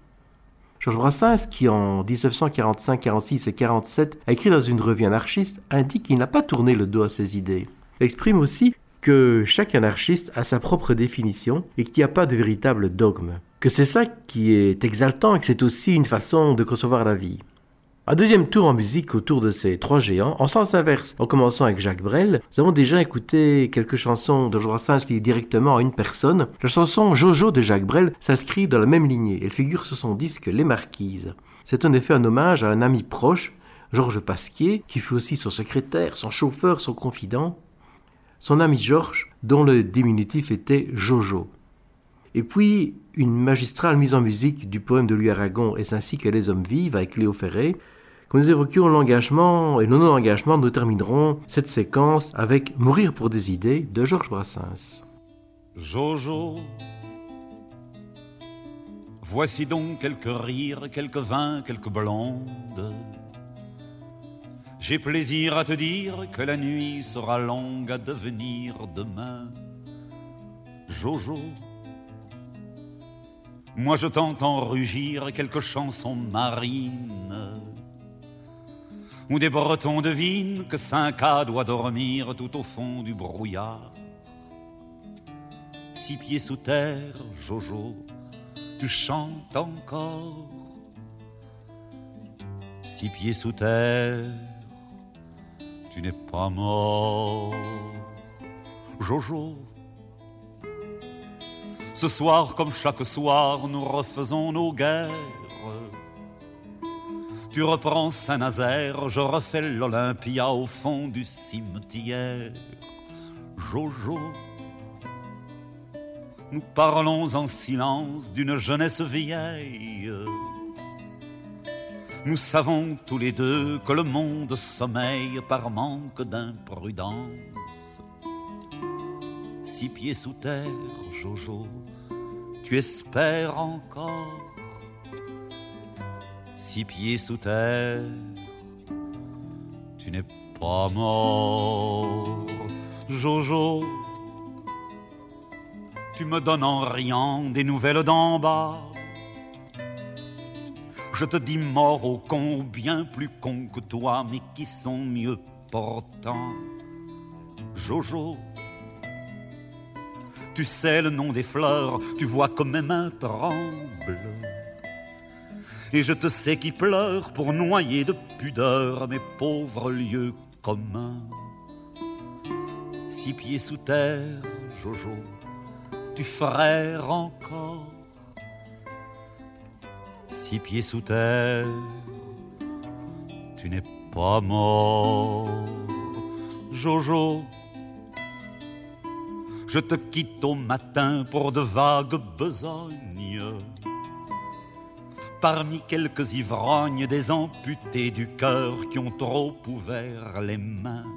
Georges Brassens, qui en 1945, 46 et 47 a écrit dans une revue anarchiste, indique qu'il n'a pas tourné le dos à ses idées. Il exprime aussi que chaque anarchiste a sa propre définition et qu'il n'y a pas de véritable dogme. Que c'est ça qui est exaltant et que c'est aussi une façon de concevoir la vie. Un deuxième tour en musique autour de ces trois géants, en sens inverse. En commençant avec Jacques Brel, nous avons déjà écouté quelques chansons de Brassens liées directement à une personne. La chanson Jojo de Jacques Brel s'inscrit dans la même lignée. Elle figure sur son disque Les Marquises. C'est en effet un hommage à un ami proche, Georges Pasquier, qui fut aussi son secrétaire, son chauffeur, son confident. Son ami Georges, dont le diminutif était Jojo. Et puis, une magistrale mise en musique du poème de Louis Aragon, Est ainsi que les hommes vivent, avec Léo Ferré, quand nous évoquions l'engagement et le non-engagement, nous terminerons cette séquence avec Mourir pour des idées de Georges Brassens. Jojo, voici donc quelques rires, quelques vins, quelques blondes. J'ai plaisir à te dire que la nuit sera longue à devenir demain. Jojo, moi je t'entends rugir quelques chansons marines où des Bretons devinent que Cinq-A doit dormir tout au fond du brouillard. Six pieds sous terre, Jojo, tu chantes encore. six pieds sous terre, tu n'es pas mort. Jojo, ce soir comme chaque soir, nous refaisons nos guerres. Tu reprends Saint-Nazaire, je refais l'Olympia au fond du cimetière. Jojo, nous parlons en silence d'une jeunesse vieille. Nous savons tous les deux que le monde sommeille par manque d'imprudence. Six pieds sous terre, Jojo, tu espères encore. Six pieds sous terre, tu n'es pas mort, Jojo tu me donnes en riant des nouvelles d'en bas. Je te dis mort au con, bien plus con que toi, mais qui sont mieux portants? Jojo, tu sais le nom des fleurs, tu vois comme mes mains tremblent. Et je te sais qui pleure pour noyer de pudeur mes pauvres lieux communs. Six pieds sous terre, Jojo tu frère encore Six pieds sous terre, tu n'es pas mort, Jojo. Je te quitte au matin pour de vagues besognes. Parmi quelques ivrognes, des amputés du cœur qui ont trop ouvert les mains.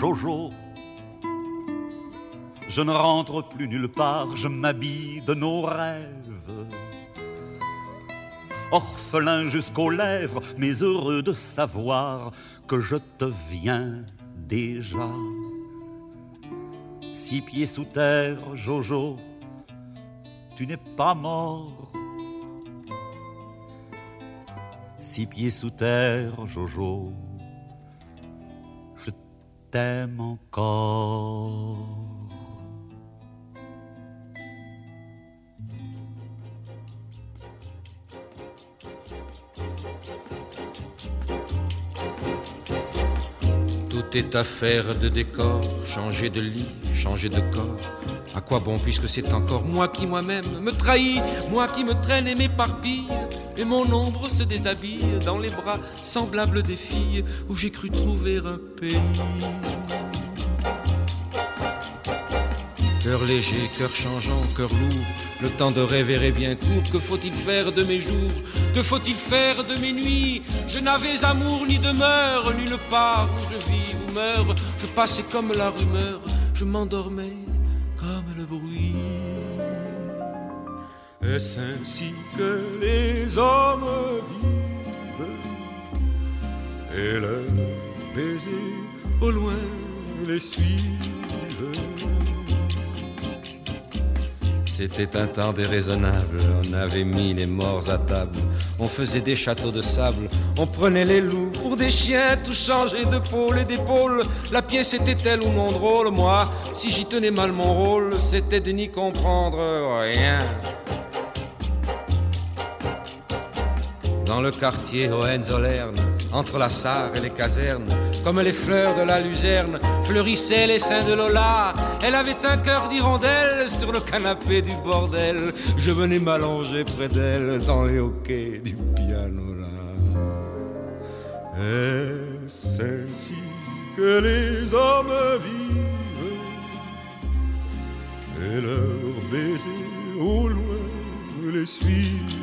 Jojo, je ne rentre plus nulle part, je m'habille de nos rêves. Orphelin jusqu'aux lèvres, mais heureux de savoir que je te viens déjà. Six pieds sous terre, Jojo, tu n'es pas mort. Six pieds sous terre, Jojo, je t'aime encore. Est affaire de décor, changer de lit, changer de corps. À quoi bon puisque c'est encore moi qui moi-même me trahis, moi qui me traîne et m'éparpille, et mon ombre se déshabille dans les bras semblables des filles où j'ai cru trouver un pays. Cœur léger, cœur changeant, cœur lourd, le temps de rêver est bien court. Que faut-il faire de mes jours Que faut-il faire de mes nuits Je n'avais amour ni demeure, nulle part où je vis ou meurs. Je passais comme la rumeur, je m'endormais comme le bruit. Est-ce ainsi que les hommes vivent et leurs baisers au loin les suivent C'était un temps déraisonnable, on avait mis les morts à table, on faisait des châteaux de sable, on prenait les loups pour des chiens, tout changé de pôle et d'épaule. La pièce était telle ou mon drôle, moi, si j'y tenais mal mon rôle, c'était de n'y comprendre rien. Dans le quartier Hohenzollern, entre la Sarre et les casernes, comme les fleurs de la luzerne, fleurissaient les seins de Lola. Elle avait un cœur d'hirondelle sur le canapé du bordel. Je venais m'allonger près d'elle dans les hoquets du piano là. Est-ce ainsi que les hommes vivent? Et leurs baisers au loin les suivent?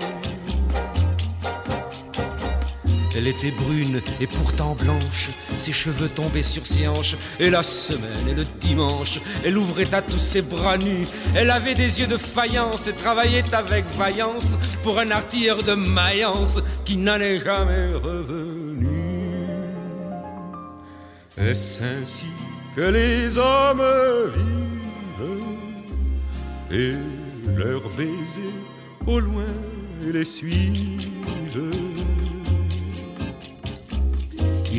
Elle était brune et pourtant blanche, ses cheveux tombaient sur ses hanches, et la semaine et le dimanche, elle ouvrait à tous ses bras nus. Elle avait des yeux de faïence et travaillait avec vaillance pour un artilleur de Mayence qui n'en est jamais revenu. Est-ce ainsi que les hommes vivent et leurs baisers au loin les suivent?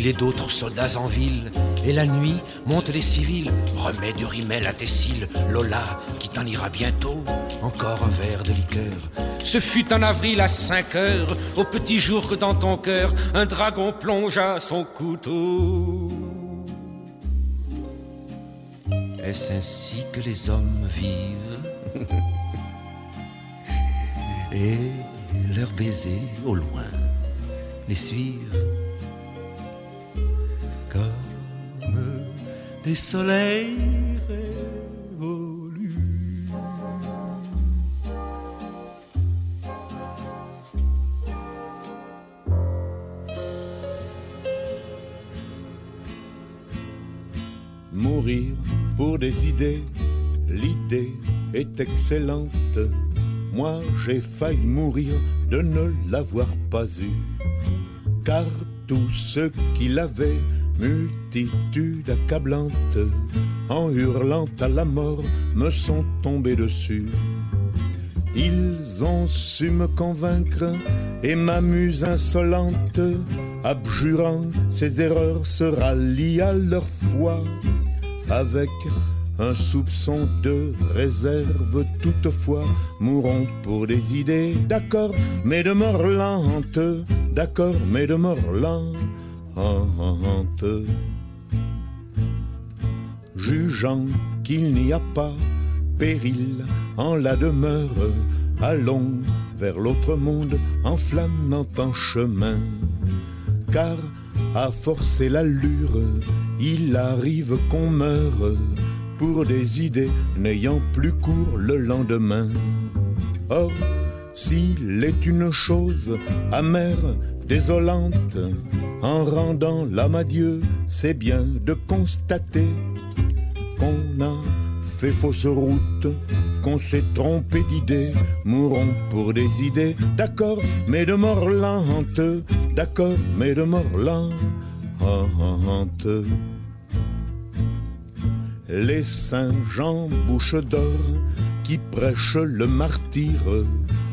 Il d'autres soldats en ville, et la nuit montent les civils. Remets du rimel à tes cils, Lola, qui t'en ira bientôt. Encore un verre de liqueur. Ce fut en avril à 5 heures, au petit jour que dans ton cœur, un dragon plongea son couteau. Est-ce ainsi que les hommes vivent? Et leurs baisers au loin les suivent des soleils révolus. Mourir pour des idées, l'idée est excellente. Moi j'ai failli mourir de ne l'avoir pas eu, car tous ceux qui l'avaient, multitude accablante, en hurlant à la mort, me sont tombés dessus. Ils ont su me convaincre et m'amuse insolente, abjurant ses erreurs, se rallient à leur foi avec un soupçon de réserve toutefois mourront pour des idées d'accord mais de mort lente d'accord mais de mort lente jugeant qu'il n'y a pas péril en la demeure allons vers l'autre monde en flânant en chemin car à forcer l'allure il arrive qu'on meure pour des idées n'ayant plus cours le lendemain. Or, s'il est une chose amère, désolante, en rendant l'âme à Dieu, c'est bien de constater qu'on a fait fausse route, qu'on s'est trompé d'idées, mourons pour des idées, d'accord, mais de mort d'accord, mais de mort. Les saints Jean bouche d'or qui prêchent le martyre,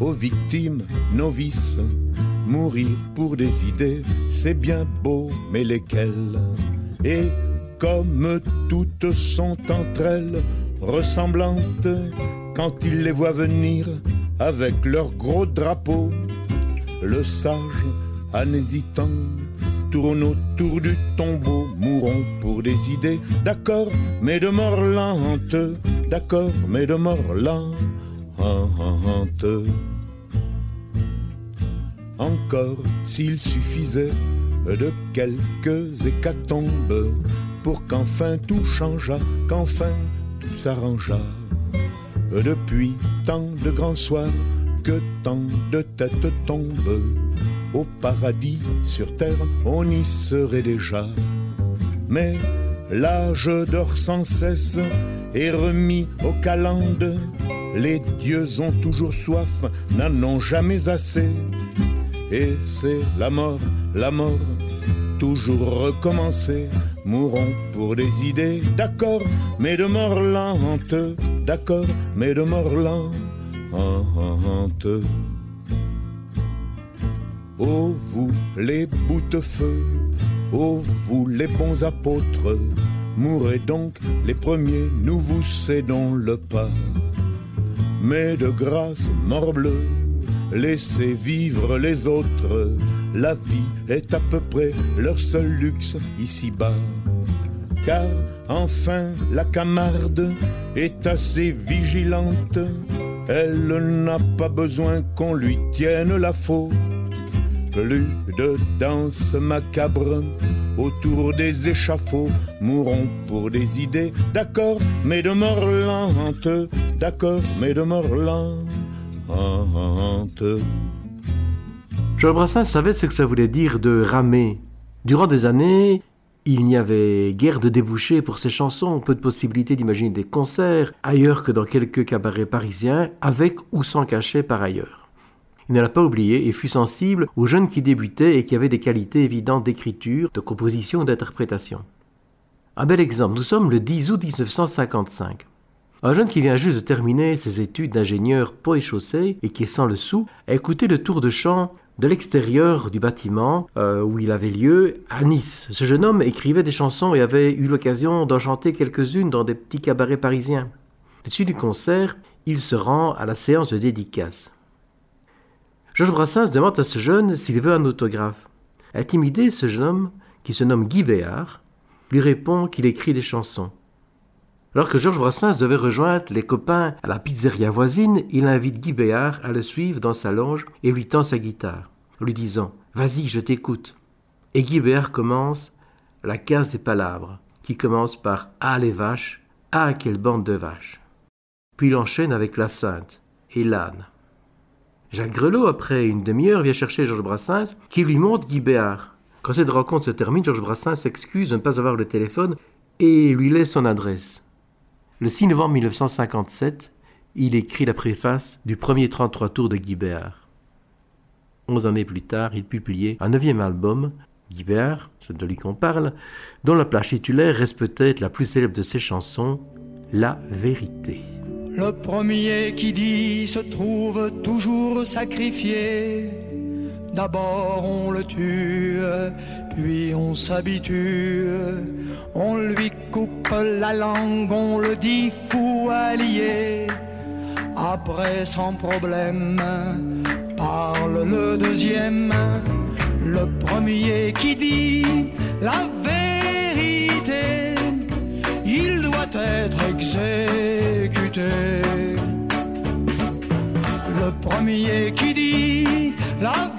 aux victimes novices. Mourir pour des idées, c'est bien beau, mais lesquelles? Et comme toutes sont entre elles ressemblantes, quand ils les voient venir avec leur gros drapeau, le sage, en hésitant, tourne autour du tombeau, mourons pour des idées, d'accord, mais de mort lente, d'accord, mais de mort lente. Encore s'il suffisait de quelques hécatombes pour qu'enfin tout changeât, qu'enfin tout s'arrangea. Depuis tant de grands soirs que tant de têtes tombent, au paradis sur terre on y serait déjà. Mais l'âge dort sans cesse et remis au calende. Les dieux ont toujours soif, n'en ont jamais assez. Et c'est la mort, la mort, toujours recommencer. Mourons pour des idées, d'accord, mais de mort lente, d'accord, mais de mort lente. Oh vous les bouts-feu, oh vous les bons apôtres, mourrez donc les premiers, nous vous cédons le pas. Mais de grâce, morbleu, laissez vivre les autres, la vie est à peu près leur seul luxe ici-bas. Car enfin la camarde est assez vigilante, elle n'a pas besoin qu'on lui tienne la faute. Plus de danse macabre autour des échafauds, mourons pour des idées, d'accord, mais de mort d'accord, mais de mort. Georges Brassens savait ce que ça voulait dire de ramer. Durant des années, il n'y avait guère de débouchés pour ses chansons, peu de possibilités d'imaginer des concerts ailleurs que dans quelques cabarets parisiens, avec ou sans cachet par ailleurs. Il ne l'a pas oublié et fut sensible aux jeunes qui débutaient et qui avaient des qualités évidentes d'écriture, de composition ou d'interprétation. Un bel exemple, nous sommes le 10 août 1955. Un jeune qui vient juste de terminer ses études d'ingénieur pot et chaussée et qui est sans le sou a écouté le tour de chant de l'extérieur du bâtiment euh, où il avait lieu à Nice. Ce jeune homme écrivait des chansons et avait eu l'occasion d'en chanter quelques-unes dans des petits cabarets parisiens. Dessus du concert, il se rend à la séance de dédicace. Georges Brassens demande à ce jeune s'il veut un autographe. Intimidé, ce jeune homme, qui se nomme Guy Béard, lui répond qu'il écrit des chansons. Alors que Georges Brassens devait rejoindre les copains à la pizzeria voisine, il invite Guy Béard à le suivre dans sa loge et lui tend sa guitare, lui disant Vas-y, je t'écoute. Et Guy Béard commence la case des palabres, qui commence par Ah les vaches, ah quelle bande de vaches. Puis il enchaîne avec la sainte et l'âne. Jacques Grelot, après une demi-heure, vient chercher Georges Brassens, qui lui montre Guy Béard. Quand cette rencontre se termine, Georges Brassens s'excuse de ne pas avoir le téléphone et lui laisse son adresse. Le 6 novembre 1957, il écrit la préface du premier 33 tours de Guy Béard. Onze années plus tard, il publiait un neuvième album, Guy Béard, c'est de lui qu'on parle, dont la plage titulaire reste peut-être la plus célèbre de ses chansons, La vérité. Le premier qui dit se trouve toujours sacrifié. D'abord on le tue, puis on s'habitue. On lui coupe la langue, on le dit fou allié. Après sans problème, parle le deuxième. Le premier qui dit la vérité, il doit être exécuté. Le premier qui dit la vérité,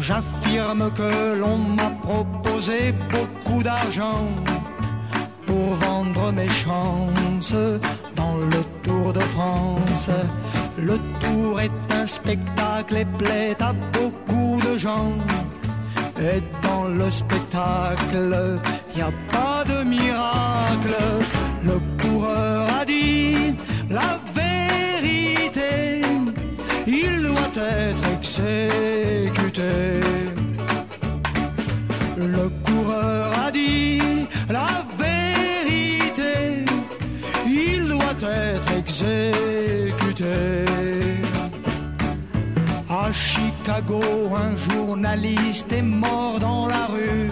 J'affirme que l'on m'a proposé beaucoup d'argent pour vendre mes chances dans le Tour de France. Le Tour est un spectacle et plaît à beaucoup de gens. Et dans le spectacle, y a pas de miracle. Le être exécuté. Le coureur a dit la vérité, il doit être exécuté. À Chicago, un journaliste est mort dans la rue.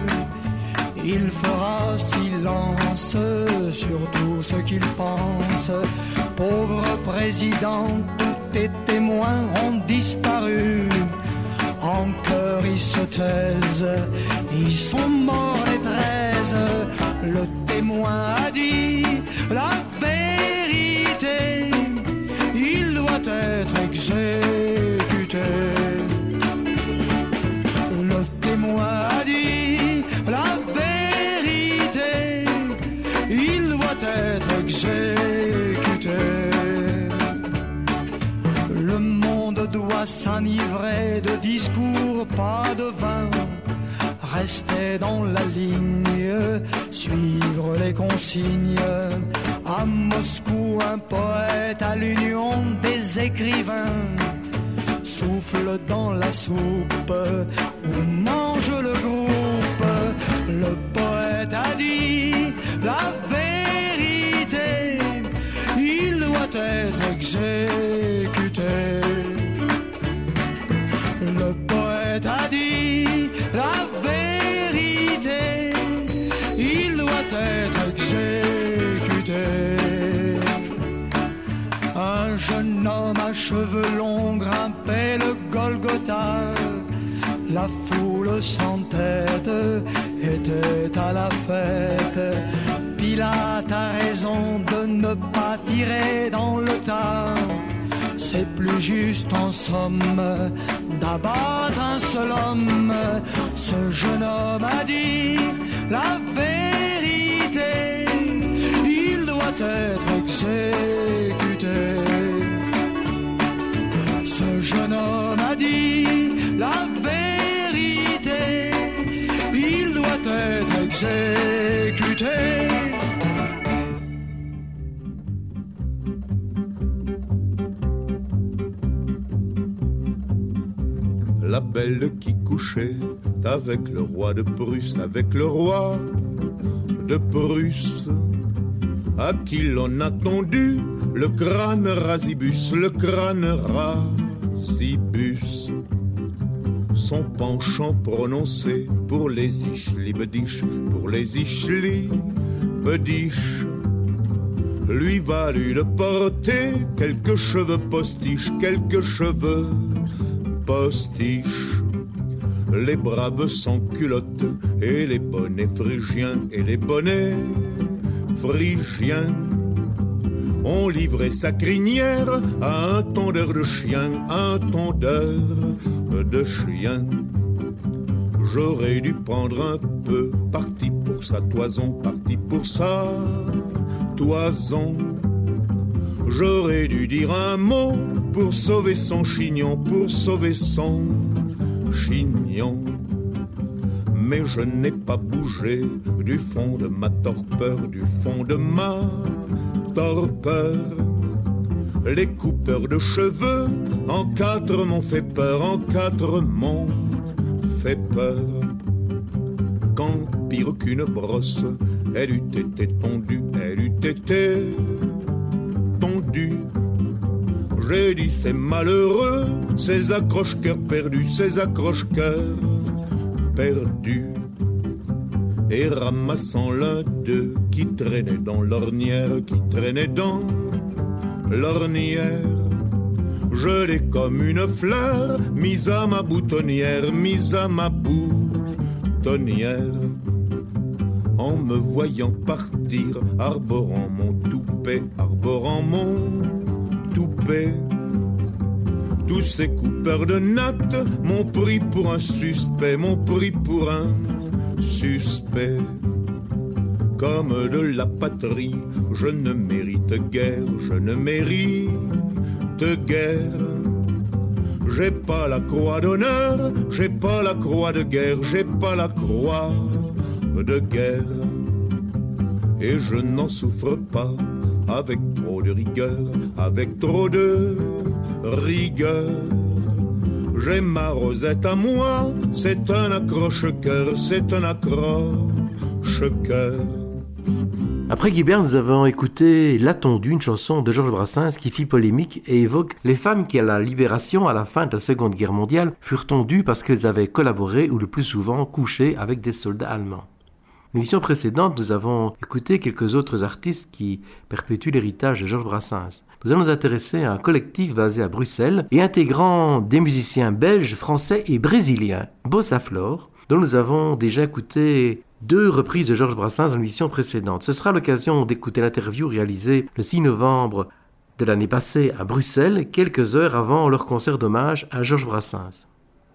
Il fera silence sur tout ce qu'il pense. Pauvre président, tes témoins ont disparu. En cœur, ils se taisent, ils sont morts les treize. Le témoin a dit la vérité, il doit être exécuté. S'enivrer de discours, pas de vin. Rester dans la ligne, suivre les consignes. À Moscou, un poète à l'union des écrivains souffle dans la soupe où mange le groupe. Le poète a dit la cheveux longs grimpait le Golgotha. La foule sans tête était à la fête. Pilate a raison de ne pas tirer dans le tas. C'est plus juste en somme d'abattre un seul homme. Ce jeune homme a dit la vérité. Il doit être exécuté. Homme a dit la vérité. Il doit être exécuté. la belle qui couchait avec le roi de Prusse, avec le roi de Prusse, à qui l'on a tendu le crâne rasibus, le crâne rasibus. Son penchant prononcé pour les ischli-bediches, pour les ischli-bediches, lui valut de porter quelques cheveux postiches, quelques cheveux postiches. Les braves sans culottes et les bonnets phrygiens et les bonnets phrygiens ont livré sa crinière à un tondeur de chien, un tondeur de chien. J'aurais dû prendre un peu parti pour sa toison, parti pour sa toison. J'aurais dû dire un mot pour sauver son chignon, pour sauver son chignon. Mais je n'ai pas bougé du fond de ma torpeur, du fond de ma Les coupeurs de cheveux en quatre m'ont fait peur, en quatre m'ont fait peur. Quand pire qu'une brosse, elle eût été tondue, elle eût été tondue. J'ai dit c'est malheureux, ces accroche-cœurs perdus, ces accroche-cœurs perdus. Et ramassant l'un d'eux qui traînait dans l'ornière, qui traînait dans l'ornière, je l'ai comme une fleur mise à ma boutonnière, mise à ma boutonnière. En me voyant partir, arborant mon toupet, arborant mon toupet. Tous ces coupeurs de nattes m'ont pris pour un suspect, m'ont pris pour un suspect. Comme de la patrie, je ne mérite guère, je ne mérite guère. J'ai pas la croix d'honneur, j'ai pas la croix de guerre, j'ai pas la croix de guerre. Et je n'en souffre pas avec trop de rigueur, avec trop de rigueur. J'ai ma rosette à moi, c'est un accroche-cœur, c'est un accroche-cœur. Après Guibert, nous avons écouté L'Attendu, une chanson de Georges Brassens qui fit polémique et évoque les femmes qui, à la libération, à la fin de la Seconde Guerre mondiale, furent tondues parce qu'elles avaient collaboré ou le plus souvent couché avec des soldats allemands. L'émission précédente, nous avons écouté quelques autres artistes qui perpétuent l'héritage de Georges Brassens. Nous allons nous intéresser à un collectif basé à Bruxelles et intégrant des musiciens belges, français et brésiliens, Bossa Flor, dont nous avons déjà écouté deux reprises de Georges Brassens dans l'émission précédente. Ce sera l'occasion d'écouter l'interview réalisée le 6 novembre de l'année passée à Bruxelles, quelques heures avant leur concert d'hommage à Georges Brassens.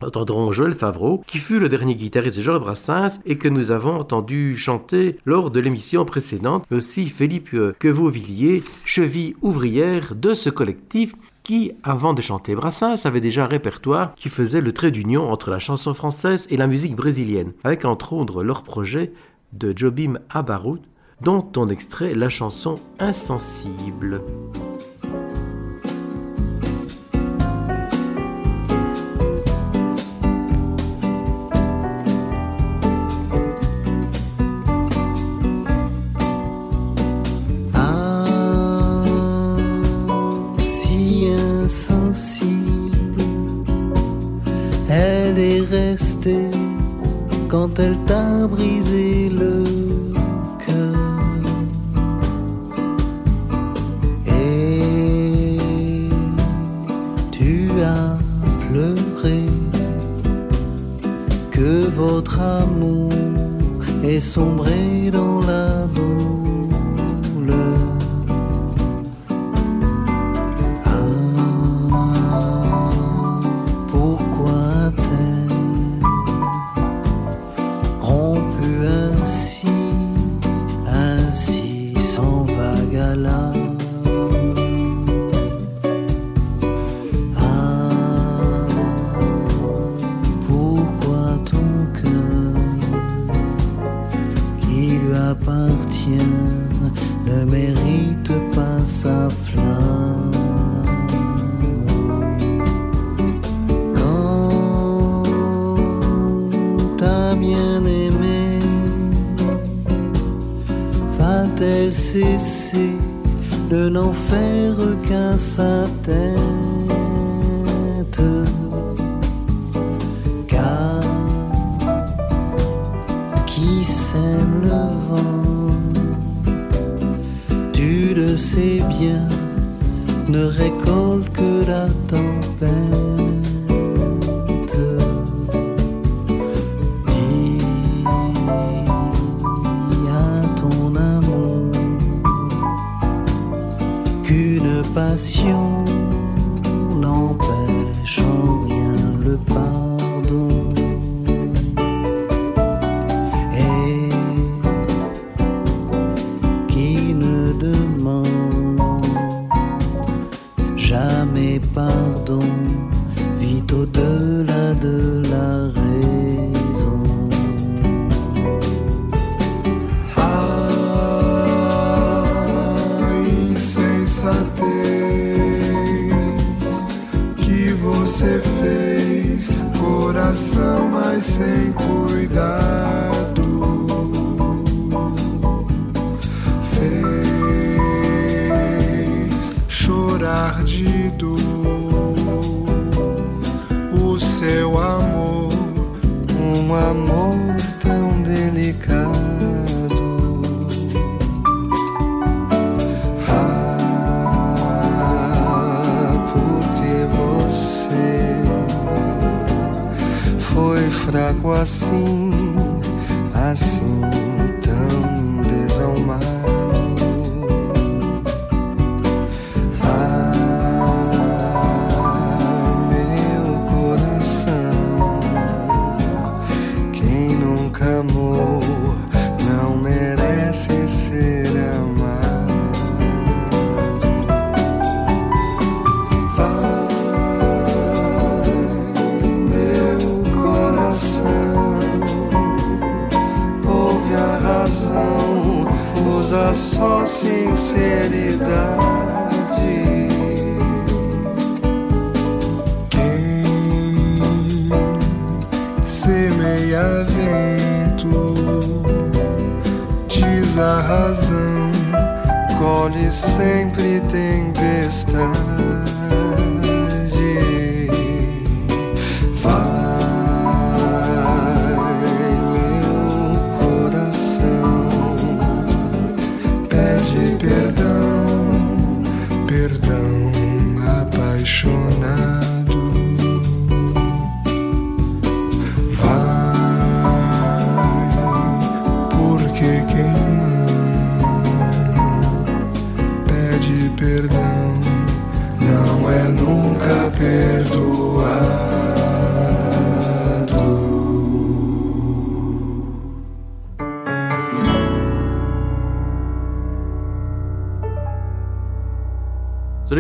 Nous entendrons Joël Favreau, qui fut le dernier guitariste de Georges Brassens et que nous avons entendu chanter lors de l'émission précédente, mais aussi Philippe Quevauvilliers, cheville ouvrière de ce collectif qui, avant de chanter Brassens, avait déjà un répertoire qui faisait le trait d'union entre la chanson française et la musique brésilienne, avec entre autres leur projet de Jobim Abarut, dont on extrait la chanson Insensible. Quand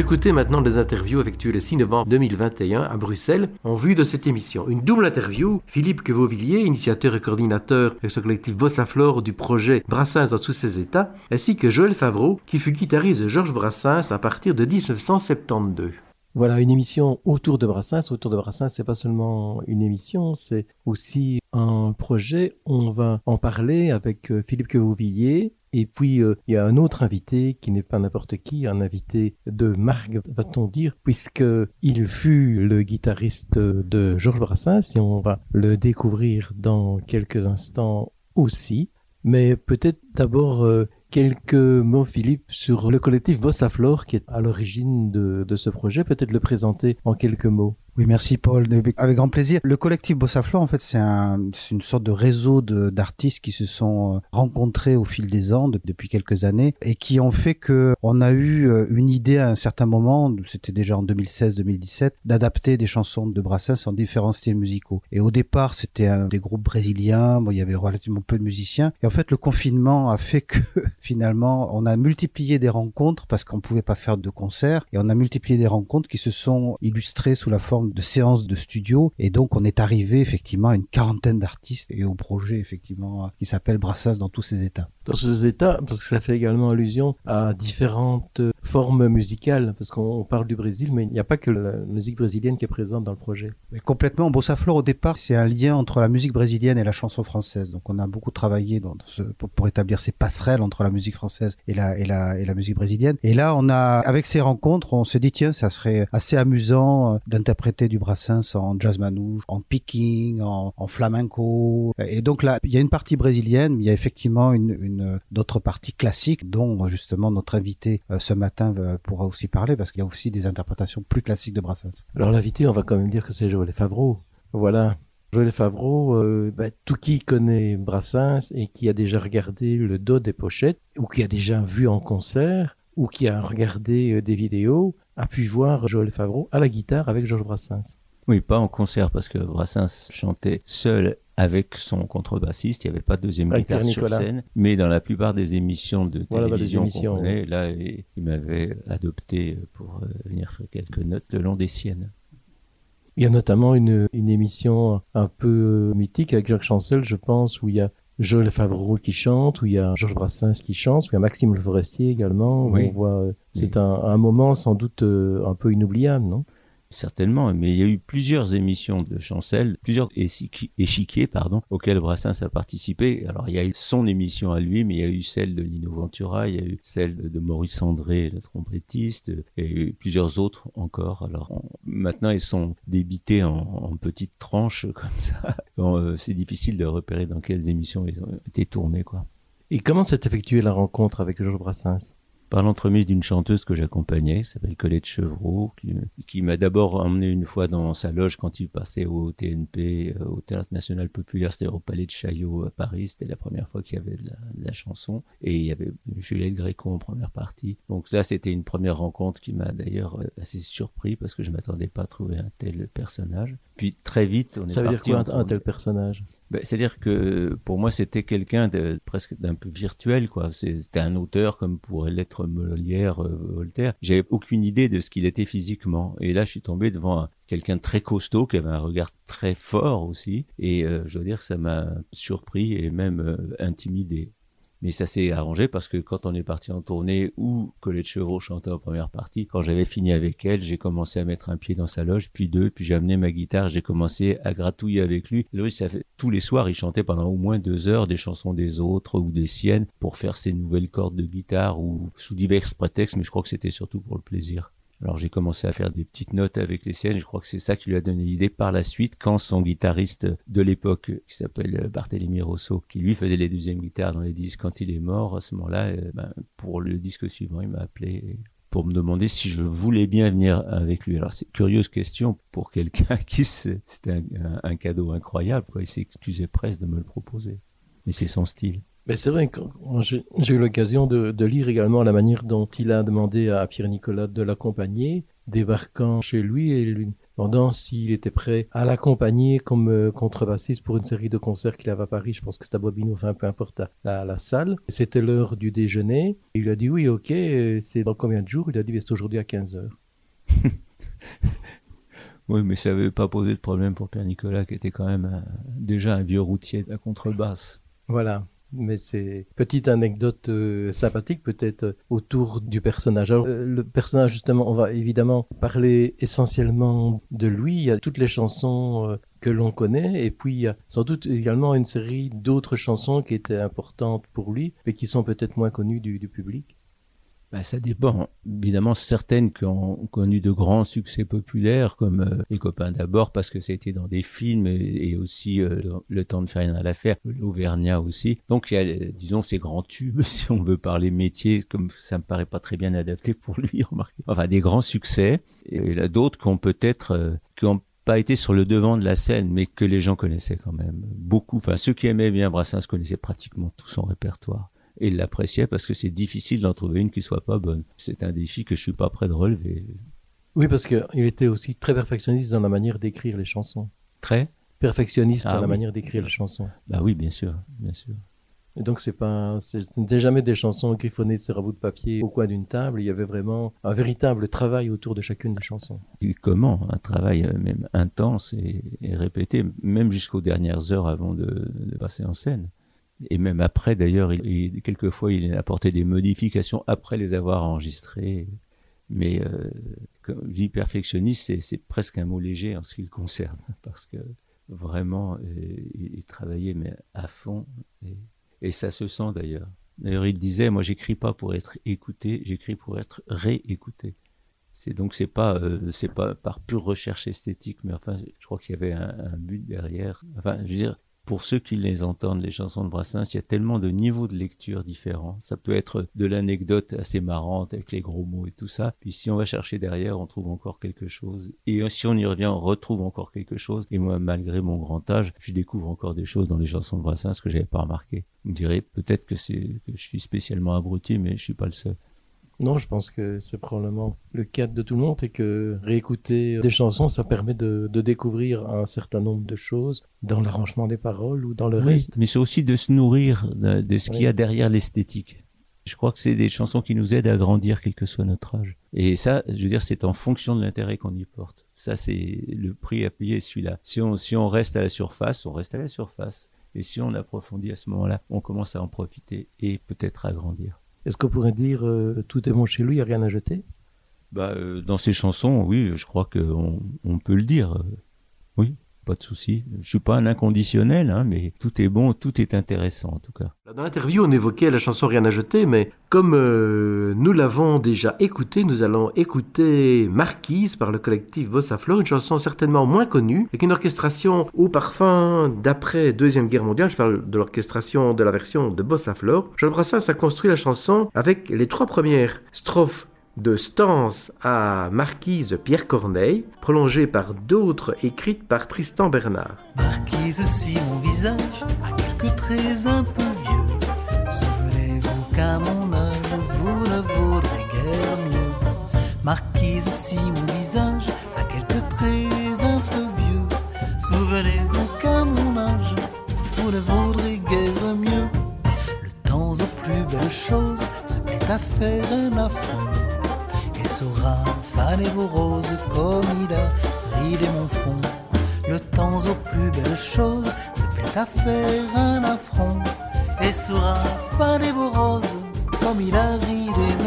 écouter maintenant des interviews effectuées le 6 novembre 2021 à Bruxelles en vue de cette émission. Une double interview, Philippe Quevauvillier, initiateur et coordinateur avec ce collectif Bossa Flore du projet Brassens dans tous ses états, ainsi que Joël Favreau, qui fut guitariste de Georges Brassens à partir de 1972. Voilà, une émission autour de Brassens. Autour de Brassens, c'est pas seulement une émission, c'est aussi un projet. On va en parler avec euh, Philippe Quevauvillier, et puis, euh, il y a un autre invité qui n'est pas n'importe qui, un invité de marque, va-t-on dire, puisqu'il fut le guitariste de Georges Brassens, et on va le découvrir dans quelques instants aussi. Mais peut-être d'abord euh, quelques mots, Philippe, sur le collectif Bossa Flore, qui est à l'origine de, de ce projet. Peut-être le présenter en quelques mots. Oui, merci Paul. Avec grand plaisir. Le collectif Bossaflor, en fait, c'est un, une sorte de réseau d'artistes qui se sont euh, rencontrés au fil des ans depuis quelques années et qui ont fait que on a eu euh, une idée à un certain moment, c'était déjà en 2016-2017, d'adapter des chansons de Brassens en différents styles musicaux. Et au départ, c'était des groupes brésiliens. Bon, il y avait relativement peu de musiciens. Et en fait, le confinement a fait que finalement, on a multiplié des rencontres parce qu'on pouvait pas faire de concerts et on a multiplié des rencontres qui se sont illustrées sous la forme de séances de studio. Et donc, on est arrivé effectivement à une quarantaine d'artistes et au projet effectivement qui s'appelle Brassens dans tous ses états. Dans ces états, parce que ça fait également allusion à différentes formes musicales, parce qu'on parle du Brésil, mais il n'y a pas que la musique brésilienne qui est présente dans le projet. Mais complètement. Bossa Flor, au départ, c'est un lien entre la musique brésilienne et la chanson française. Donc, on a beaucoup travaillé dans ce, pour, établir ces passerelles entre la musique française et la, et la, et la musique brésilienne. Et là, on a, avec ces rencontres, on s'est dit, tiens, ça serait assez amusant euh, du Brassens en jazz manouche, en picking, en, en, flamenco. Et donc là, il y a une partie brésilienne, mais il y a effectivement une, une d'autres parties classiques, dont justement notre invité euh, ce matin pourra aussi parler, parce qu'il y a aussi des interprétations plus classiques de Brassens. Alors l'invité, on va quand même dire que c'est Joël Favreau. Voilà. Joël Favreau, euh, bah, tout qui connaît Brassens et qui a déjà regardé le dos des pochettes, ou qui a déjà vu en concert, ou qui a regardé euh, des vidéos, a pu voir Joël Favreau à la guitare avec Georges Brassens. Oui, pas en concert parce que Brassens chantait seul avec son contrebassiste. Il n'y avait pas de deuxième guitare sur scène. Mais dans la plupart des émissions de télévision qu'on connaît, là, il, m'avait adopté pour euh, venir faire quelques notes le long des siennes. Il y a notamment une, une émission un peu mythique avec Jacques Chancel, je pense, où il y a Joël Favreau qui chante, où il y a Georges Brassens qui chante, où il y a Maxime Le Forestier également. Oui. on voit, euh, c'est un, un, moment sans doute euh, un peu inoubliable, non? Certainement, mais il y a eu plusieurs émissions de Chancel, plusieurs échiquiers, pardon, auxquels Brassens a participé. Alors, il y a eu son émission à lui, mais il y a eu celle de Lino Ventura, il y a eu celle de Maurice André, le trompettiste, et plusieurs autres encore. Alors, maintenant, ils sont débités en, petites tranches comme ça. Euh, c'est difficile de repérer dans quelles émissions ils ont été tournés, quoi. Et comment s'est effectuée la rencontre avec Georges Brassens? Par l'entremise d'une chanteuse que j'accompagnais, qui s'appelle Colette Chevreau, qui, m'a d'abord emmené une fois dans sa loge quand il passait au TNP, euh, au Théâtre National Populaire, c'était au Palais de Chaillot à Paris, c'était la première fois qu'il y avait de la, chanson, et il y avait Juliette Gréco en première partie. Donc ça, c'était une première rencontre qui m'a d'ailleurs euh, assez surpris, parce que je m'attendais pas à trouver un tel personnage. Puis très vite, on ça est veut dire quoi un, tel personnage ben, C'est-à-dire que pour moi, c'était quelqu'un de presque d'un peu virtuel, quoi. C'était un auteur comme pourrait l'être Molière, euh, Voltaire. J'avais aucune idée de ce qu'il était physiquement. Et là, je suis tombé devant quelqu'un de très costaud qui avait un regard très fort aussi. Et euh, je dois dire que ça m'a surpris et même euh, intimidé. Mais ça s'est arrangé parce que quand on est parti en tournée ou Colette Chevreau chantait en première partie, quand j'avais fini avec elle, j'ai commencé à mettre un pied dans sa loge, puis deux, puis j'ai amené ma guitare, j'ai commencé à gratouiller avec lui. Lui, ça fait, tous les soirs, il chantait pendant au moins deux heures des chansons des autres ou des siennes pour faire ses nouvelles cordes de guitare ou sous divers prétextes, mais je crois que c'était surtout pour le plaisir. Alors j'ai commencé à faire des petites notes avec les siennes. Je crois que c'est ça qui lui a donné l'idée par la suite, quand son guitariste de l'époque, qui s'appelle Barthélemy Rosso, qui lui faisait les deuxièmes guitares dans les disques, quand il est mort, à ce moment-là, euh, ben, pour le disque suivant, il m'a appelé pour me demander si je voulais bien venir avec lui. Alors c'est curieuse question pour quelqu'un qui c'était un, cadeau incroyable. Quoi. Il s'excusait presque de me le proposer, mais c'est son style. Mais c'est vrai que j'ai eu l'occasion de, lire également la manière dont il a demandé à Pierre Nicolas de l'accompagner, débarquant chez lui et lui demandant s'il était prêt à l'accompagner comme euh, contrebassiste pour une série de concerts qu'il avait à Paris. Je pense que c'était à Bobino, enfin peu importe la, la salle. C'était l'heure du déjeuner. Il a dit oui, ok, c'est dans combien de jours? Il a dit c'est aujourd'hui à 15 heures. Oui, mais ça n'avait pas posé de problème pour Pierre Nicolas, qui était quand même déjà un vieux routier de la contrebasse. Voilà mais c'est petite anecdote euh, sympathique peut-être euh, autour du personnage. Alors, euh, le personnage justement, on va évidemment parler essentiellement de lui. Il y a toutes les chansons que l'on connaît et puis sans doute également une série d'autres chansons qui étaient importantes pour lui mais qui sont peut-être moins connues du, public. Ben, ça dépend. Évidemment, certaines qui ont connu de grands succès populaires, comme euh, Les copains d'abord, parce que ça a été dans des films, et, aussi euh, Le temps de faire rien à l'affaire, l'Auvergnat aussi. Donc, il y a, euh, disons, ces grands tubes, si on veut parler métier, comme ça me paraît pas très bien adapté pour lui, remarquez. Enfin, des grands succès. Et a d'autres qui ont peut-être, qui ont pas été sur le devant de la scène, mais que les gens connaissaient quand même. Beaucoup, enfin, ceux qui aimaient bien Brassens connaissaient pratiquement tout son répertoire et l'appréciaient parce que c'est difficile d'en trouver une qui soit pas bonne. C'est un défi que je suis pas prêt de relever. Oui, parce qu'il était aussi très perfectionniste dans la manière d'écrire les chansons. Très? Perfectionniste Ah dans la oui. manière d'écrire les chansons. Bah oui, bien sûr, bien sûr. Et donc, c'est pas, c'est- ce n'était jamais des chansons griffonnées sur un bout de papier au coin d'une table. Il y avait vraiment un véritable travail autour de chacune des chansons. Et comment Un travail euh, même intense et, et répété, même jusqu'aux dernières heures avant de, de passer en scène? Et même après, d'ailleurs, il, il- quelquefois, il a apporté des modifications après les avoir enregistrées. Mais euh, comme je perfectionniste, c'est, presque un mot léger en ce qui le concerne, parce que vraiment, euh, il, il travaillait mais à fond, et, ça se sent d'ailleurs. D'ailleurs, il disait, moi, j'écris pas pour être écouté, j'écris pour être réécouté. Donc c'est pas euh, pas par pure recherche esthétique, mais enfin je crois qu'il y avait un, un but derrière. Enfin, je veux dire, pour ceux qui les entendent, les chansons de Brassens, il y a tellement de niveaux de lecture différents. Ça peut être de l'anecdote assez marrante avec les gros mots et tout ça. Puis si on va chercher derrière, on trouve encore quelque chose. Et si on y revient, on retrouve encore quelque chose. Et moi, malgré mon grand âge, je découvre encore des choses dans les chansons de Brassens que j'avais pas remarqué. Vous me direz peut-être que c'est que je suis spécialement abruti, mais je suis pas le seul. Non, je pense que c'est probablement le cas de tout le monde et que réécouter des chansons, ça permet de, de découvrir un certain nombre de choses dans l'arrangement des paroles ou dans le Oui, reste. mais c'est aussi de se nourrir de, de ce qu'il y a derrière l'esthétique. Je crois que c'est des chansons qui nous aident à grandir, quel que soit notre âge. Et ça, je veux dire, c'est en fonction de l'intérêt qu'on y porte. Ça, c'est le prix à payer, celui-là. Si on, si on reste à la surface, on reste à la surface. Et si on approfondit à ce moment-là, on commence à en profiter et peut-être à grandir. Est-ce qu'on pourrait dire euh, tout est bon chez lui, il n'y a rien à jeter? Bah, euh, dans ces chansons, oui, je crois qu'on on peut le dire. Euh, Oui, pas de souci. Je suis pas un inconditionnel, hein, mais tout est bon, tout est intéressant en tout cas. Dans l'interview, on évoquait la chanson Rien à jeter, mais comme euh, nous l'avons déjà écoutée, nous allons écouter Marquise par le collectif Bossa Flor, une chanson certainement moins connue, avec une orchestration au parfum d'après Deuxième Guerre mondiale. Je parle de l'orchestration de la version de Bossa Flor. Jean Brassens a construit la chanson avec les trois premières strophes de Stance à Marquise Pierre Corneille, prolongées par d'autres écrites par Tristan Bernard. Marquise, si mon visage a quelques traits un peu vieux, souvenez-vous qu'à mon âge, vous ne vaudrez guère mieux. Marquise, si mon visage a quelques traits un peu vieux, souvenez-vous qu'à mon âge, vous ne vaudrez guère mieux. Le temps aux plus belles choses se plaît à faire un affront saura faner vos roses comme il a ridé mon front. Le temps aux plus belles choses se plaît à faire un affront et saura faner vos roses comme il a ridé mon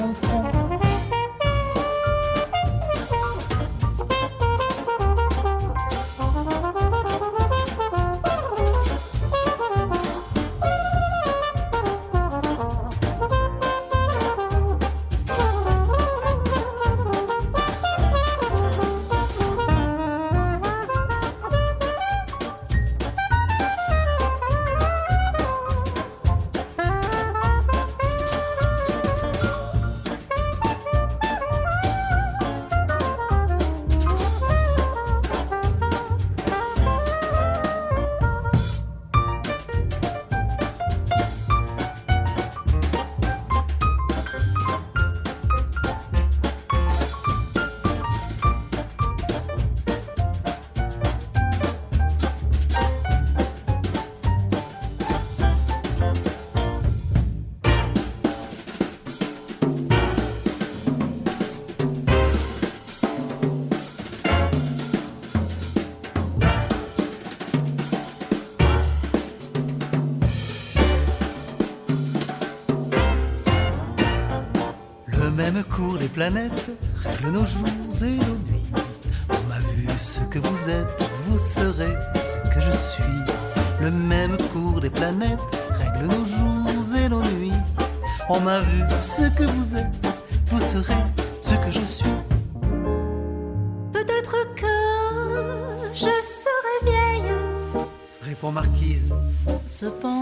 des planètes règle nos jours et nos nuits. On m'a vu ce que vous êtes, vous serez ce que je suis. Le même cours des planètes règle nos jours et nos nuits. On m'a vu ce que vous êtes, vous serez ce que je suis. Peut-être que je serai vieille. Répond Marquise. Cependant,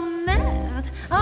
et je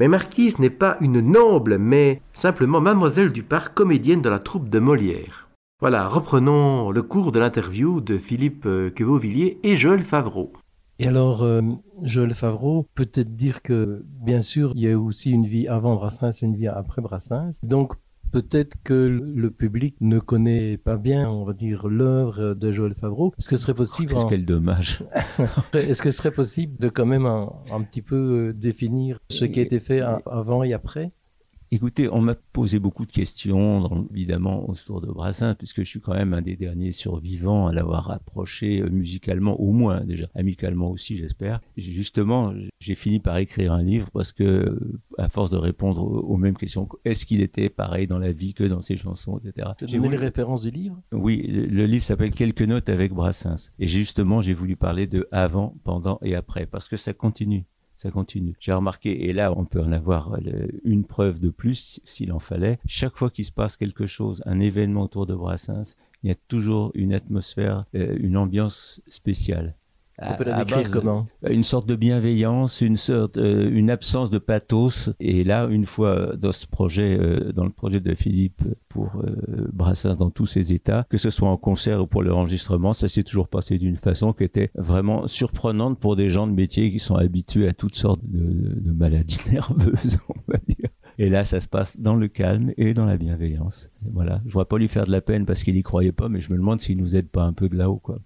Mais Marquise n'est pas une noble, mais simplement mademoiselle du parc, comédienne de la troupe de Molière. Voilà, reprenons le cours de l'interview de Philippe euh, Quevauvilliers et Joël Favreau. Et alors, euh, Joël Favreau, peut-être dire que, bien sûr, il y a aussi une vie avant Brassens et une vie après Brassens. Donc, peut-être que le public ne connaît pas bien, on va dire, l'œuvre de Joël Favreau. Est-ce que ce serait possible... Qu'est-ce en- quel dommage. Est-ce que ce serait possible de quand même un, un petit peu euh, définir ce qui a été fait avant et après? Écoutez, on m'a posé beaucoup de questions, dans- évidemment, autour de Brassens, puisque je suis quand même un des derniers survivants à l'avoir approché euh, musicalement, au moins déjà, amicalement aussi, j'espère. Justement, j'ai fini par écrire un livre parce que, à force de répondre aux, mêmes questions, est-ce qu'il était pareil dans la vie que dans ses chansons, etc. J'ai voulu- les références du livre? Oui, le livre s'appelle Quelques notes avec Brassens. Et justement, j'ai voulu parler de avant, pendant et après, parce que ça continue. Ça continue. J'ai remarqué, et là, on peut en avoir euh, une preuve de plus, s'il en fallait. Chaque fois qu'il se passe quelque chose, un événement autour de Brassens, il y a toujours une atmosphère, euh, une ambiance spéciale. On peut la À- à décrire base- comment? Une sorte de bienveillance, une sorte, euh, une absence de pathos. Et là, une fois dans ce projet, euh, dans le projet de Philippe pour euh, Brassens dans tous ses états, que ce soit en concert ou pour l'enregistrement, ça s'est toujours passé d'une façon qui était vraiment surprenante pour des gens de métier qui sont habitués à toutes sortes de, de maladies nerveuses, on va dire. Et là, ça se passe dans le calme et dans la bienveillance. Et voilà. Je ne pas lui faire de la peine parce qu'il y croyait pas, mais je me demande s'il nous aide pas un peu de là-haut, quoi.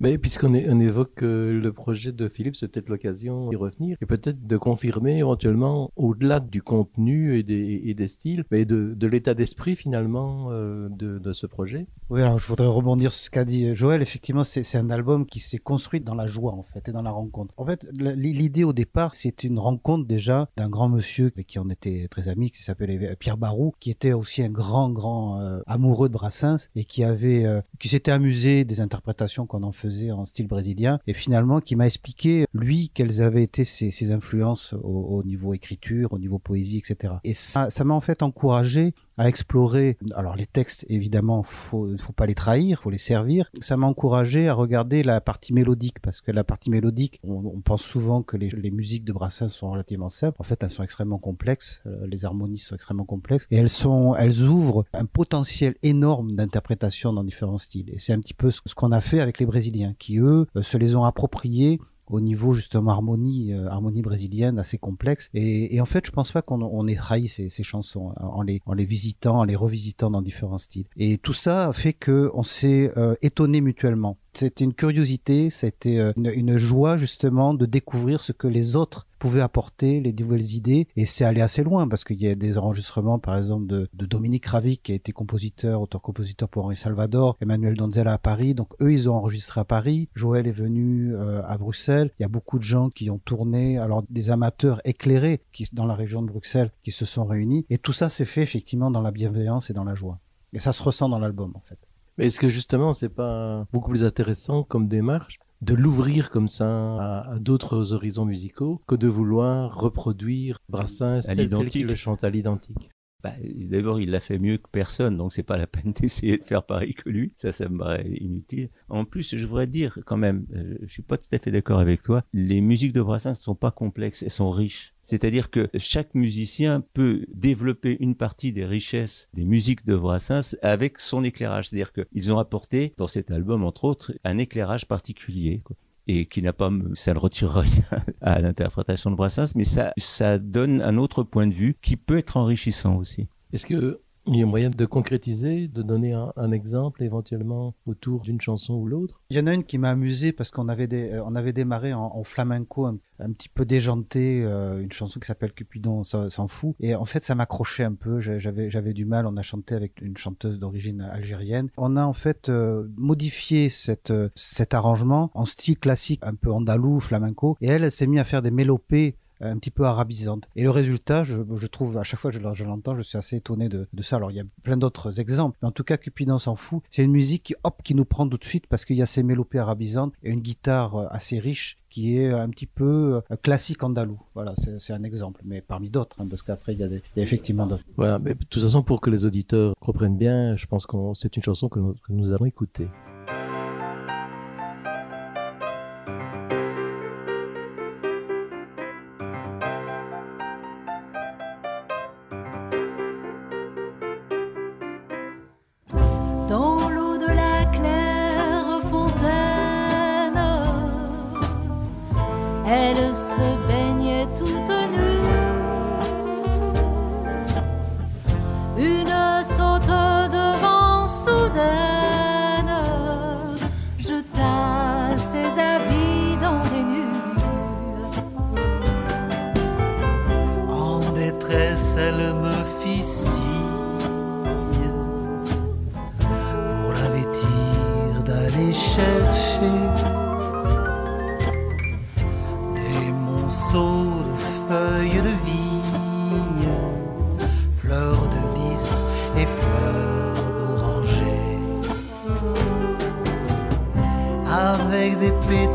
Puisqu'on évoque euh, le projet de Philippe, c'est peut-être l'occasion d'y revenir et peut-être de confirmer éventuellement, au-delà du contenu et des, styles, mais de, l'état d'esprit finalement euh, de, ce projet. Oui, alors je voudrais rebondir sur ce qu'a dit Joël. Effectivement, c'est un album qui s'est construit dans la joie, en fait, et dans la rencontre. En fait, l'idée au départ, c'est une rencontre déjà d'un grand monsieur avec qui on était très amis, qui s'appelait Pierre Barou, qui était aussi un grand, grand euh, amoureux de Brassens et qui avait, euh, qui s'était amusé des interprétations qu'on en faisait en style brésilien et finalement qui m'a expliqué, lui, quelles avaient été ses, influences au, au niveau écriture, au niveau poésie, etc. Et ça m'a en fait encouragé à explorer. Alors les textes, évidemment, faut, faut pas les trahir, faut les servir. Ça m'a encouragé à regarder la partie mélodique parce que la partie mélodique, on, pense souvent que les, les musiques de Brassens sont relativement simples. En fait, elles sont extrêmement complexes. Euh, les harmonies sont extrêmement complexes et elles sont, elles ouvrent un potentiel énorme d'interprétation dans différents styles. Et c'est un petit peu ce, ce qu'on a fait avec les Brésiliens, qui eux euh, se les ont appropriés au niveau justement harmonie, euh, harmonie brésilienne assez complexe. Et, en fait, je pense pas qu'on on ait trahi ces, ces chansons hein, en les, en les visitant, en les revisitant dans différents styles. Et tout ça fait que on s'est euh, étonné mutuellement. C'était une curiosité, c'était euh, une joie justement de découvrir ce que les autres pouvaient apporter, les nouvelles idées. Et c'est allé assez loin parce qu'il y a des enregistrements, par exemple, de, de Dominique Ravic qui a été compositeur, auteur-compositeur pour Henri Salvador, Emmanuel Donzella à Paris. Donc eux, ils ont enregistré à Paris. Joël est venu euh, à Bruxelles. Il y a beaucoup de gens qui ont tourné, alors des amateurs éclairés qui dans la région de Bruxelles qui se sont réunis. Et tout ça s'est fait effectivement dans la bienveillance et dans la joie. Et ça se ressent dans l'album en fait. Mais est-ce que justement, c'est pas beaucoup plus intéressant comme démarche de l'ouvrir comme ça à, à d'autres horizons musicaux que de vouloir reproduire Brassens tel, tel qu'il l'identique. le chante à l'identique Bah, D'abord, il l'a fait mieux que personne, donc c'est pas la peine d'essayer de faire pareil que lui. Ça, ça me paraît inutile. En plus, je voudrais dire quand même, euh, je suis pas tout à fait d'accord avec toi. Les musiques de Brassens ne sont pas complexes, elles sont riches. C'est-à-dire que chaque musicien peut développer une partie des richesses des musiques de Brassens avec son éclairage. C'est-à-dire qu'ils ont apporté dans cet album, entre autres, un éclairage particulier. et qui n'a pas, ça ne retire rien à l'interprétation de Brassens, mais ça, ça donne un autre point de vue qui peut être enrichissant aussi. Est-ce que Il y a moyen de concrétiser, de donner un, exemple éventuellement autour d'une chanson ou l'autre? Il y en a une qui m'a amusé parce qu'on avait, euh, avait démarré en, en flamenco un, petit peu déjanté, euh, une chanson qui s'appelle Cupidon s'en s'en fout. Et en fait, ça m'accrochait un peu. J'avais, du mal. On a chanté avec une chanteuse d'origine algérienne. On a en fait euh, modifié cette, cet arrangement en style classique, un peu andalou, flamenco. Et elle, s'est mise à faire des mélopées un petit peu arabisantes. Et le résultat, je, trouve, à chaque fois que je, l'entends, je suis assez étonné de, ça. Alors, il y a plein d'autres exemples. Mais en tout cas, Cupidon s'en fout. C'est une musique qui, hop, qui nous prend tout de suite parce qu'il y a ces mélopées arabisantes et une guitare euh, assez riche qui est un petit peu euh, classique andalou. Voilà, c'est un exemple. Mais parmi d'autres, hein, parce qu'après, il y a, effectivement d'autres. Voilà, mais de toute façon, pour que les auditeurs comprennent bien, je pense que c'est une chanson que nous allons écouter.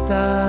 Des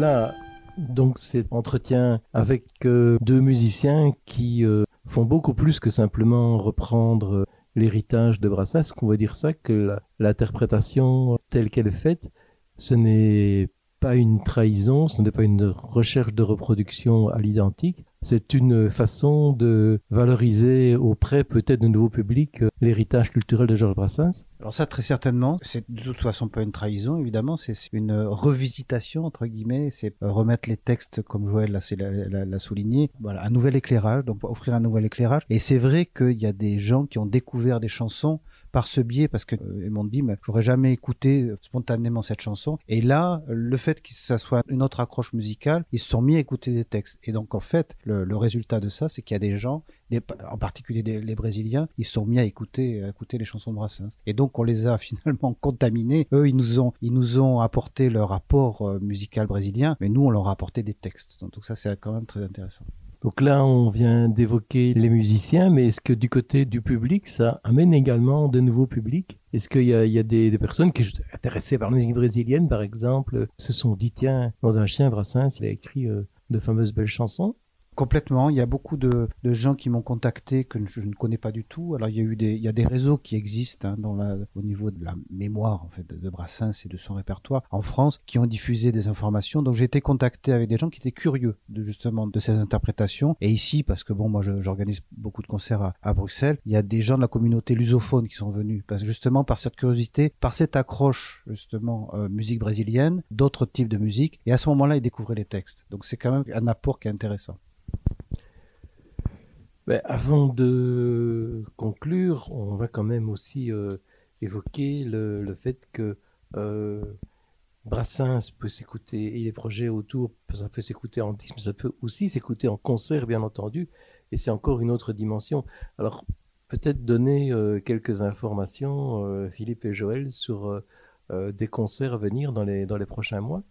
Voilà, donc cet entretien avec euh, deux musiciens qui euh, font beaucoup plus que simplement reprendre euh, l'héritage de Brassens, qu'on va dire ça, que l'interprétation telle qu'elle est faite, ce n'est pas une trahison, ce n'est pas une recherche de reproduction à l'identique, c'est une façon de valoriser auprès peut-être de nouveaux publics euh, l'héritage culturel de Georges Brassens. Alors ça, très certainement, c'est de toute façon pas une trahison, évidemment, c'est une revisitation, entre guillemets, c'est remettre les textes, comme Joël l'a souligné, voilà, un nouvel éclairage, donc offrir un nouvel éclairage. Et c'est vrai qu'il y a des gens qui ont découvert des chansons par ce biais, parce que euh, dit, mais j'aurais jamais écouté euh, spontanément cette chanson. Et là, le fait que ça soit une autre accroche musicale, ils se sont mis à écouter des textes. Et donc, en fait, le, résultat de ça, c'est qu'il y a des gens, en particulier les Brésiliens, ils sont mis à écouter, à écouter les chansons de Brassens. Et donc, on les a finalement contaminés. Eux, ils nous ont, ils nous ont apporté leur rapport euh, musical brésilien, mais nous, on leur a apporté des textes. Donc, ça, c'est quand même très intéressant. Donc là, on vient d'évoquer les musiciens, mais est-ce que du côté du public, ça amène également de nouveaux publics? Est-ce qu'il y a, des personnes qui sont intéressées par la musique brésilienne, par exemple, se sont dit, tiens, dans un chien, Brassens, il a écrit euh, de fameuses belles chansons Complètement. Il y a beaucoup de, gens qui m'ont contacté que je ne connais pas du tout. Alors il y a eu des, il y a des réseaux qui existent hein, dans la, au niveau de la mémoire en fait de, Brassens et de son répertoire en France qui ont diffusé des informations. Donc j'ai été contacté avec des gens qui étaient curieux de justement de ces interprétations. Et ici, parce que bon, moi j'organise beaucoup de concerts à, Bruxelles, il y a des gens de la communauté lusophone qui sont venus parce justement par cette curiosité, par cette accroche justement euh, musique brésilienne, d'autres types de musique. Et à ce moment-là, ils découvraient les textes. Donc c'est quand même un apport qui est intéressant. Ben, avant de conclure, on va quand même aussi euh, évoquer le, le fait que euh, Brassens peut s'écouter et les projets autour, ça peut s'écouter en disque, mais ça peut aussi s'écouter en concert, bien entendu, et c'est encore une autre dimension. Alors, peut-être donner euh, quelques informations, Philippe et Joël, sur des concerts à venir dans les, dans les prochains mois?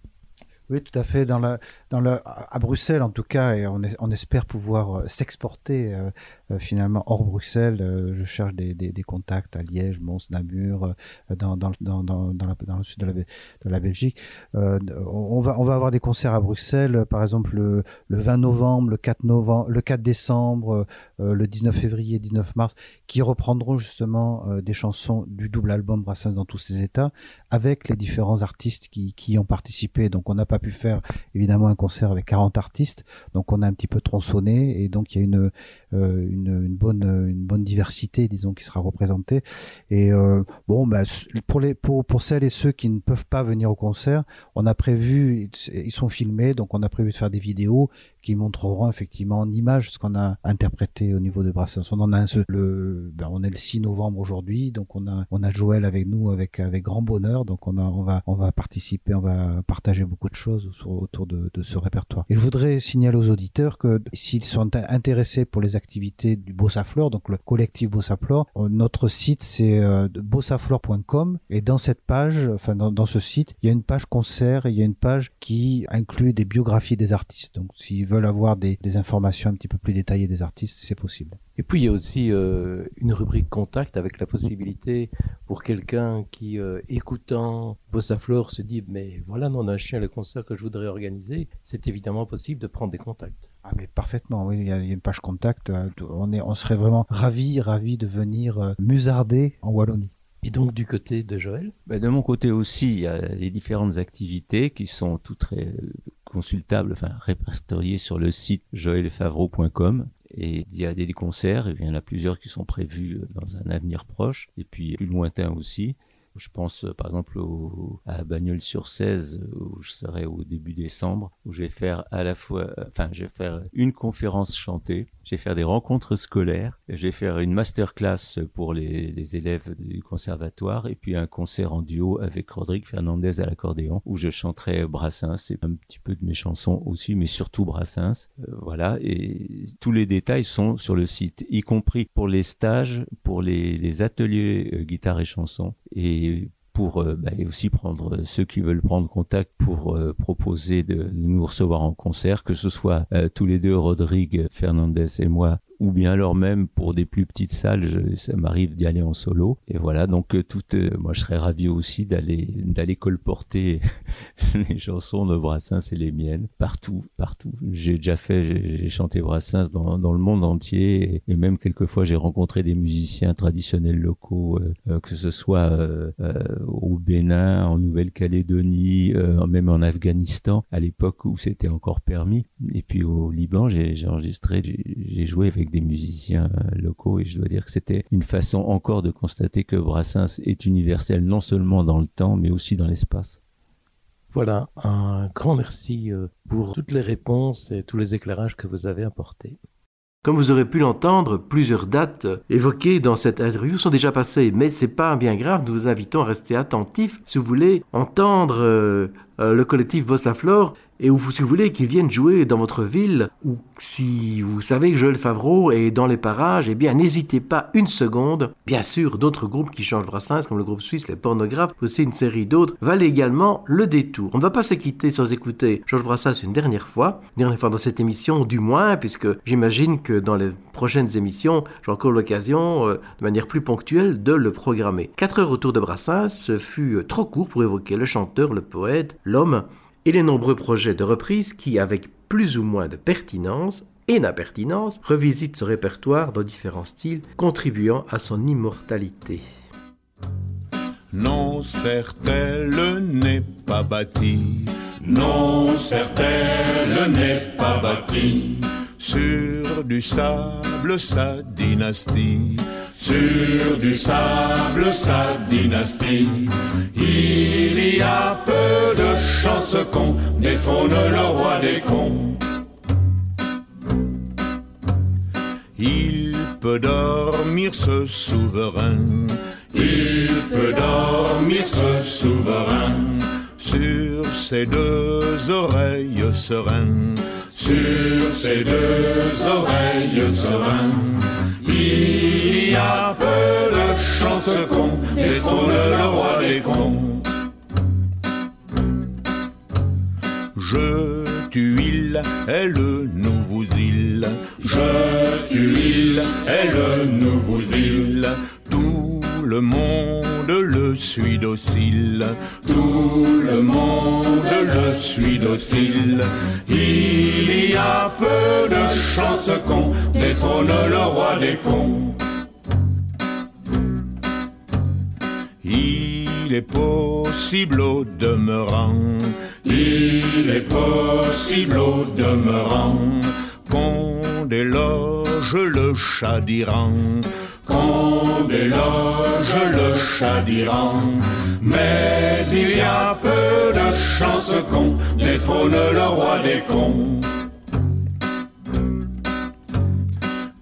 Oui, tout à fait. Dans la, dans la, à Bruxelles, en tout cas, et on, espère pouvoir euh, s'exporter euh, euh, finalement hors Bruxelles. Je cherche des, contacts à Liège, Mons, Namur, dans, dans, dans, dans, dans, le sud de la, de la Belgique. On, va, on va avoir des concerts à Bruxelles, par exemple le, le 20 novembre, le 4, novembre, le 4 décembre, le 19 février, 19 mars, qui reprendront justement euh, des chansons du double album Brassens dans tous ses états, avec les différents artistes qui, qui y ont participé. Donc on n'a pas pu faire évidemment un concert avec 40 artistes, donc on a un petit peu tronçonné et donc il y a une, euh, une, une bonne une bonne diversité disons qui sera représentée. Et euh, bon, bah, pour les pour pour celles et ceux qui ne peuvent pas venir au concert, on a prévu ils sont filmés, donc on a prévu de faire des vidéos qui montreront effectivement en images ce qu'on a interprété au niveau de Brassens. On en a un seul, le, ben, on est le 6 novembre aujourd'hui, donc on a, on a Joël avec nous avec, avec grand bonheur, donc on a, on va, on va participer, on va partager beaucoup de choses autour de, de ce répertoire. Et je voudrais signaler aux auditeurs que s'ils sont in- intéressés pour les activités du Bossa Flore, donc le collectif Bossa Flore, euh, notre site c'est euh, bossaflore.com et dans cette page, enfin dans, ce site, il y a une page concert et il y a une page qui inclut des biographies des artistes. Donc s'ils veulent avoir des, informations un petit peu plus détaillées des artistes, c'est possible. Et puis il y a aussi euh, une rubrique contact avec la possibilité pour quelqu'un qui, écoutant Bossa Flore, se dit mais voilà non un chien le concert que je voudrais organiser, c'est évidemment possible de prendre des contacts. Ah mais parfaitement, oui, il y a, une page contact. euh, On est, on serait vraiment ravis, ravis de venir euh, musarder en Wallonie. Et donc du côté de Joël? Ben, de mon côté aussi, il y a les différentes activités qui sont toutes ré- consultables, enfin répertoriées sur le site joëlfavreau.com. Et il y a des concerts, et il y en a plusieurs qui sont prévus dans un avenir proche, et puis plus lointain aussi. Je pense euh, par exemple à Bagnols-sur-Cèze où je serai au début décembre, où je vais faire à la fois, euh, enfin, je vais faire une conférence chantée, je vais faire des rencontres scolaires, je vais faire une masterclass pour les, élèves du conservatoire, et puis un concert en duo avec Rodrigue Fernandez à l'accordéon, où je chanterai Brassens et un petit peu de mes chansons aussi, mais surtout Brassens. Euh, voilà, et tous les détails sont sur le site, y compris pour les stages, pour les, les ateliers euh, guitare et chansons, et pour euh, bah, et aussi prendre euh, ceux qui veulent prendre contact pour euh, proposer de, nous recevoir en concert, que ce soit tous les deux, Rodrigue Fernandez et moi, ou bien alors même pour des plus petites salles, ça m'arrive d'y aller en solo. Et voilà, donc euh, tout, euh, moi je serais ravi aussi d'aller d'aller colporter les chansons de Brassens et les miennes partout, partout. J'ai déjà fait, j'ai chanté Brassens dans, dans le monde entier et, et même quelquefois j'ai rencontré des musiciens traditionnels locaux, euh, euh, que ce soit au Bénin, en Nouvelle-Calédonie, même en Afghanistan, à l'époque où c'était encore permis. Et puis au Liban, j'ai enregistré, j'ai joué avec des musiciens euh, locaux et je dois dire que c'était une façon encore de constater que Brassens est universel non seulement dans le temps mais aussi dans l'espace. Voilà, un grand merci euh, pour toutes les réponses et tous les éclairages que vous avez apportés. Comme vous aurez pu l'entendre, plusieurs dates euh, évoquées dans cette interview sont déjà passées, mais c'est pas bien grave, nous vous invitons à rester attentifs si vous voulez entendre euh, euh, le collectif Bossaflore et ou si vous voulez qu'ils viennent jouer dans votre ville ou si vous savez que Joël Favreau est dans les parages, eh bien n'hésitez pas une seconde. Bien sûr, d'autres groupes qui changent Brassens, comme le groupe suisse Les Pornographes, aussi une série d'autres, valent également le détour. On ne va pas se quitter sans écouter Georges Brassens une dernière fois, une dernière fois dans cette émission, du moins, puisque j'imagine que dans les prochaines émissions, j'ai encore l'occasion, euh, de manière plus ponctuelle, de le programmer. 4 heures autour de Brassens, ce fut euh, trop court pour évoquer le chanteur, le poète, l'homme, et les nombreux projets de reprise qui, avec plus ou moins de pertinence et d'impertinence, revisitent ce répertoire dans différents styles, contribuant à son immortalité. Non, certain n'est pas bâti. Non, certain n'est pas bâti. Sur du sable, sa dynastie. Sur du sable, sa dynastie. Il y a peu de chances qu'on détrône le roi des cons. Il peut dormir ce souverain. Il peut dormir ce souverain. Sur ses deux oreilles sereines. Sur ses deux oreilles sereines. Il y a peu de chances qu'on détrône le roi des cons. Je tue il, elle nous vous île. Je tue il, elle nous vous île. Le monde le suit docile. Tout le monde le suit docile. Il y a peu de chances qu'on détrône le roi des cons. Il est possible au demeurant. Il est possible au demeurant qu'on déloge le chat d'Iran. Qu'on déloge le chat d'Iran. Mais il y a peu de chances qu'on détrône le roi des cons.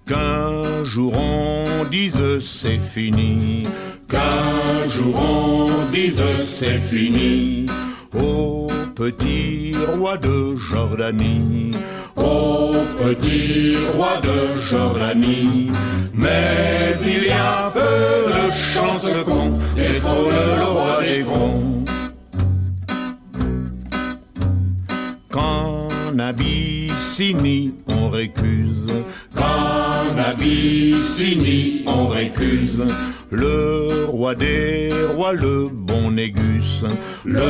Qu'un jour on dise c'est fini. Qu'un jour on dise c'est fini. Au petit roi de Jordanie. Ô petit roi de Jordanie, mais il y a peu de chances qu'on détrône le roi des cons. Qu'en Abyssinie on récuse. Qu'en Abyssinie on récuse. Le roi des rois, le bon Négus. Le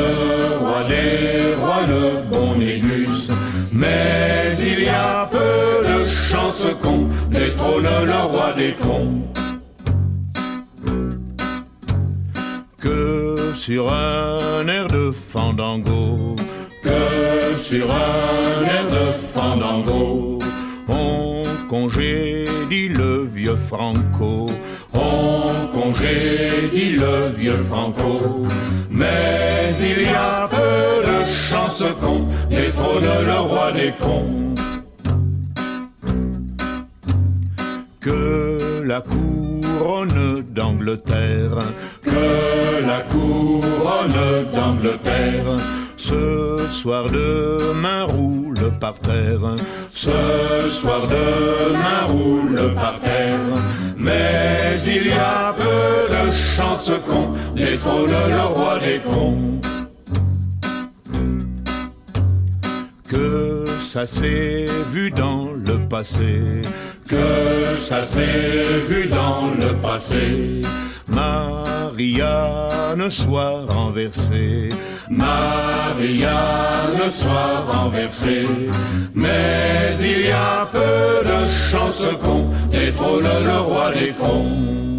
roi des rois, le bon Négus. Mais il y a peu de chances qu'on détrône le roi des cons. Que sur un air de fandango, Que sur un air de fandango, on congédie le vieux Franco. On congédie le vieux Franco. Mais il y a peu de chances qu'on détrône le roi des cons. Que la couronne d'Angleterre Que la couronne d'Angleterre ce soir demain roule par terre. ce soir demain roule par terre. Mais il y a peu de chances qu'on détrône le roi des cons. Que ça s'est vu dans le passé. que ça s'est vu dans le passé. Marianne soit renversée, Marianne soit renversée. Mais il y a peu de chance qu'on détrône le roi des cons.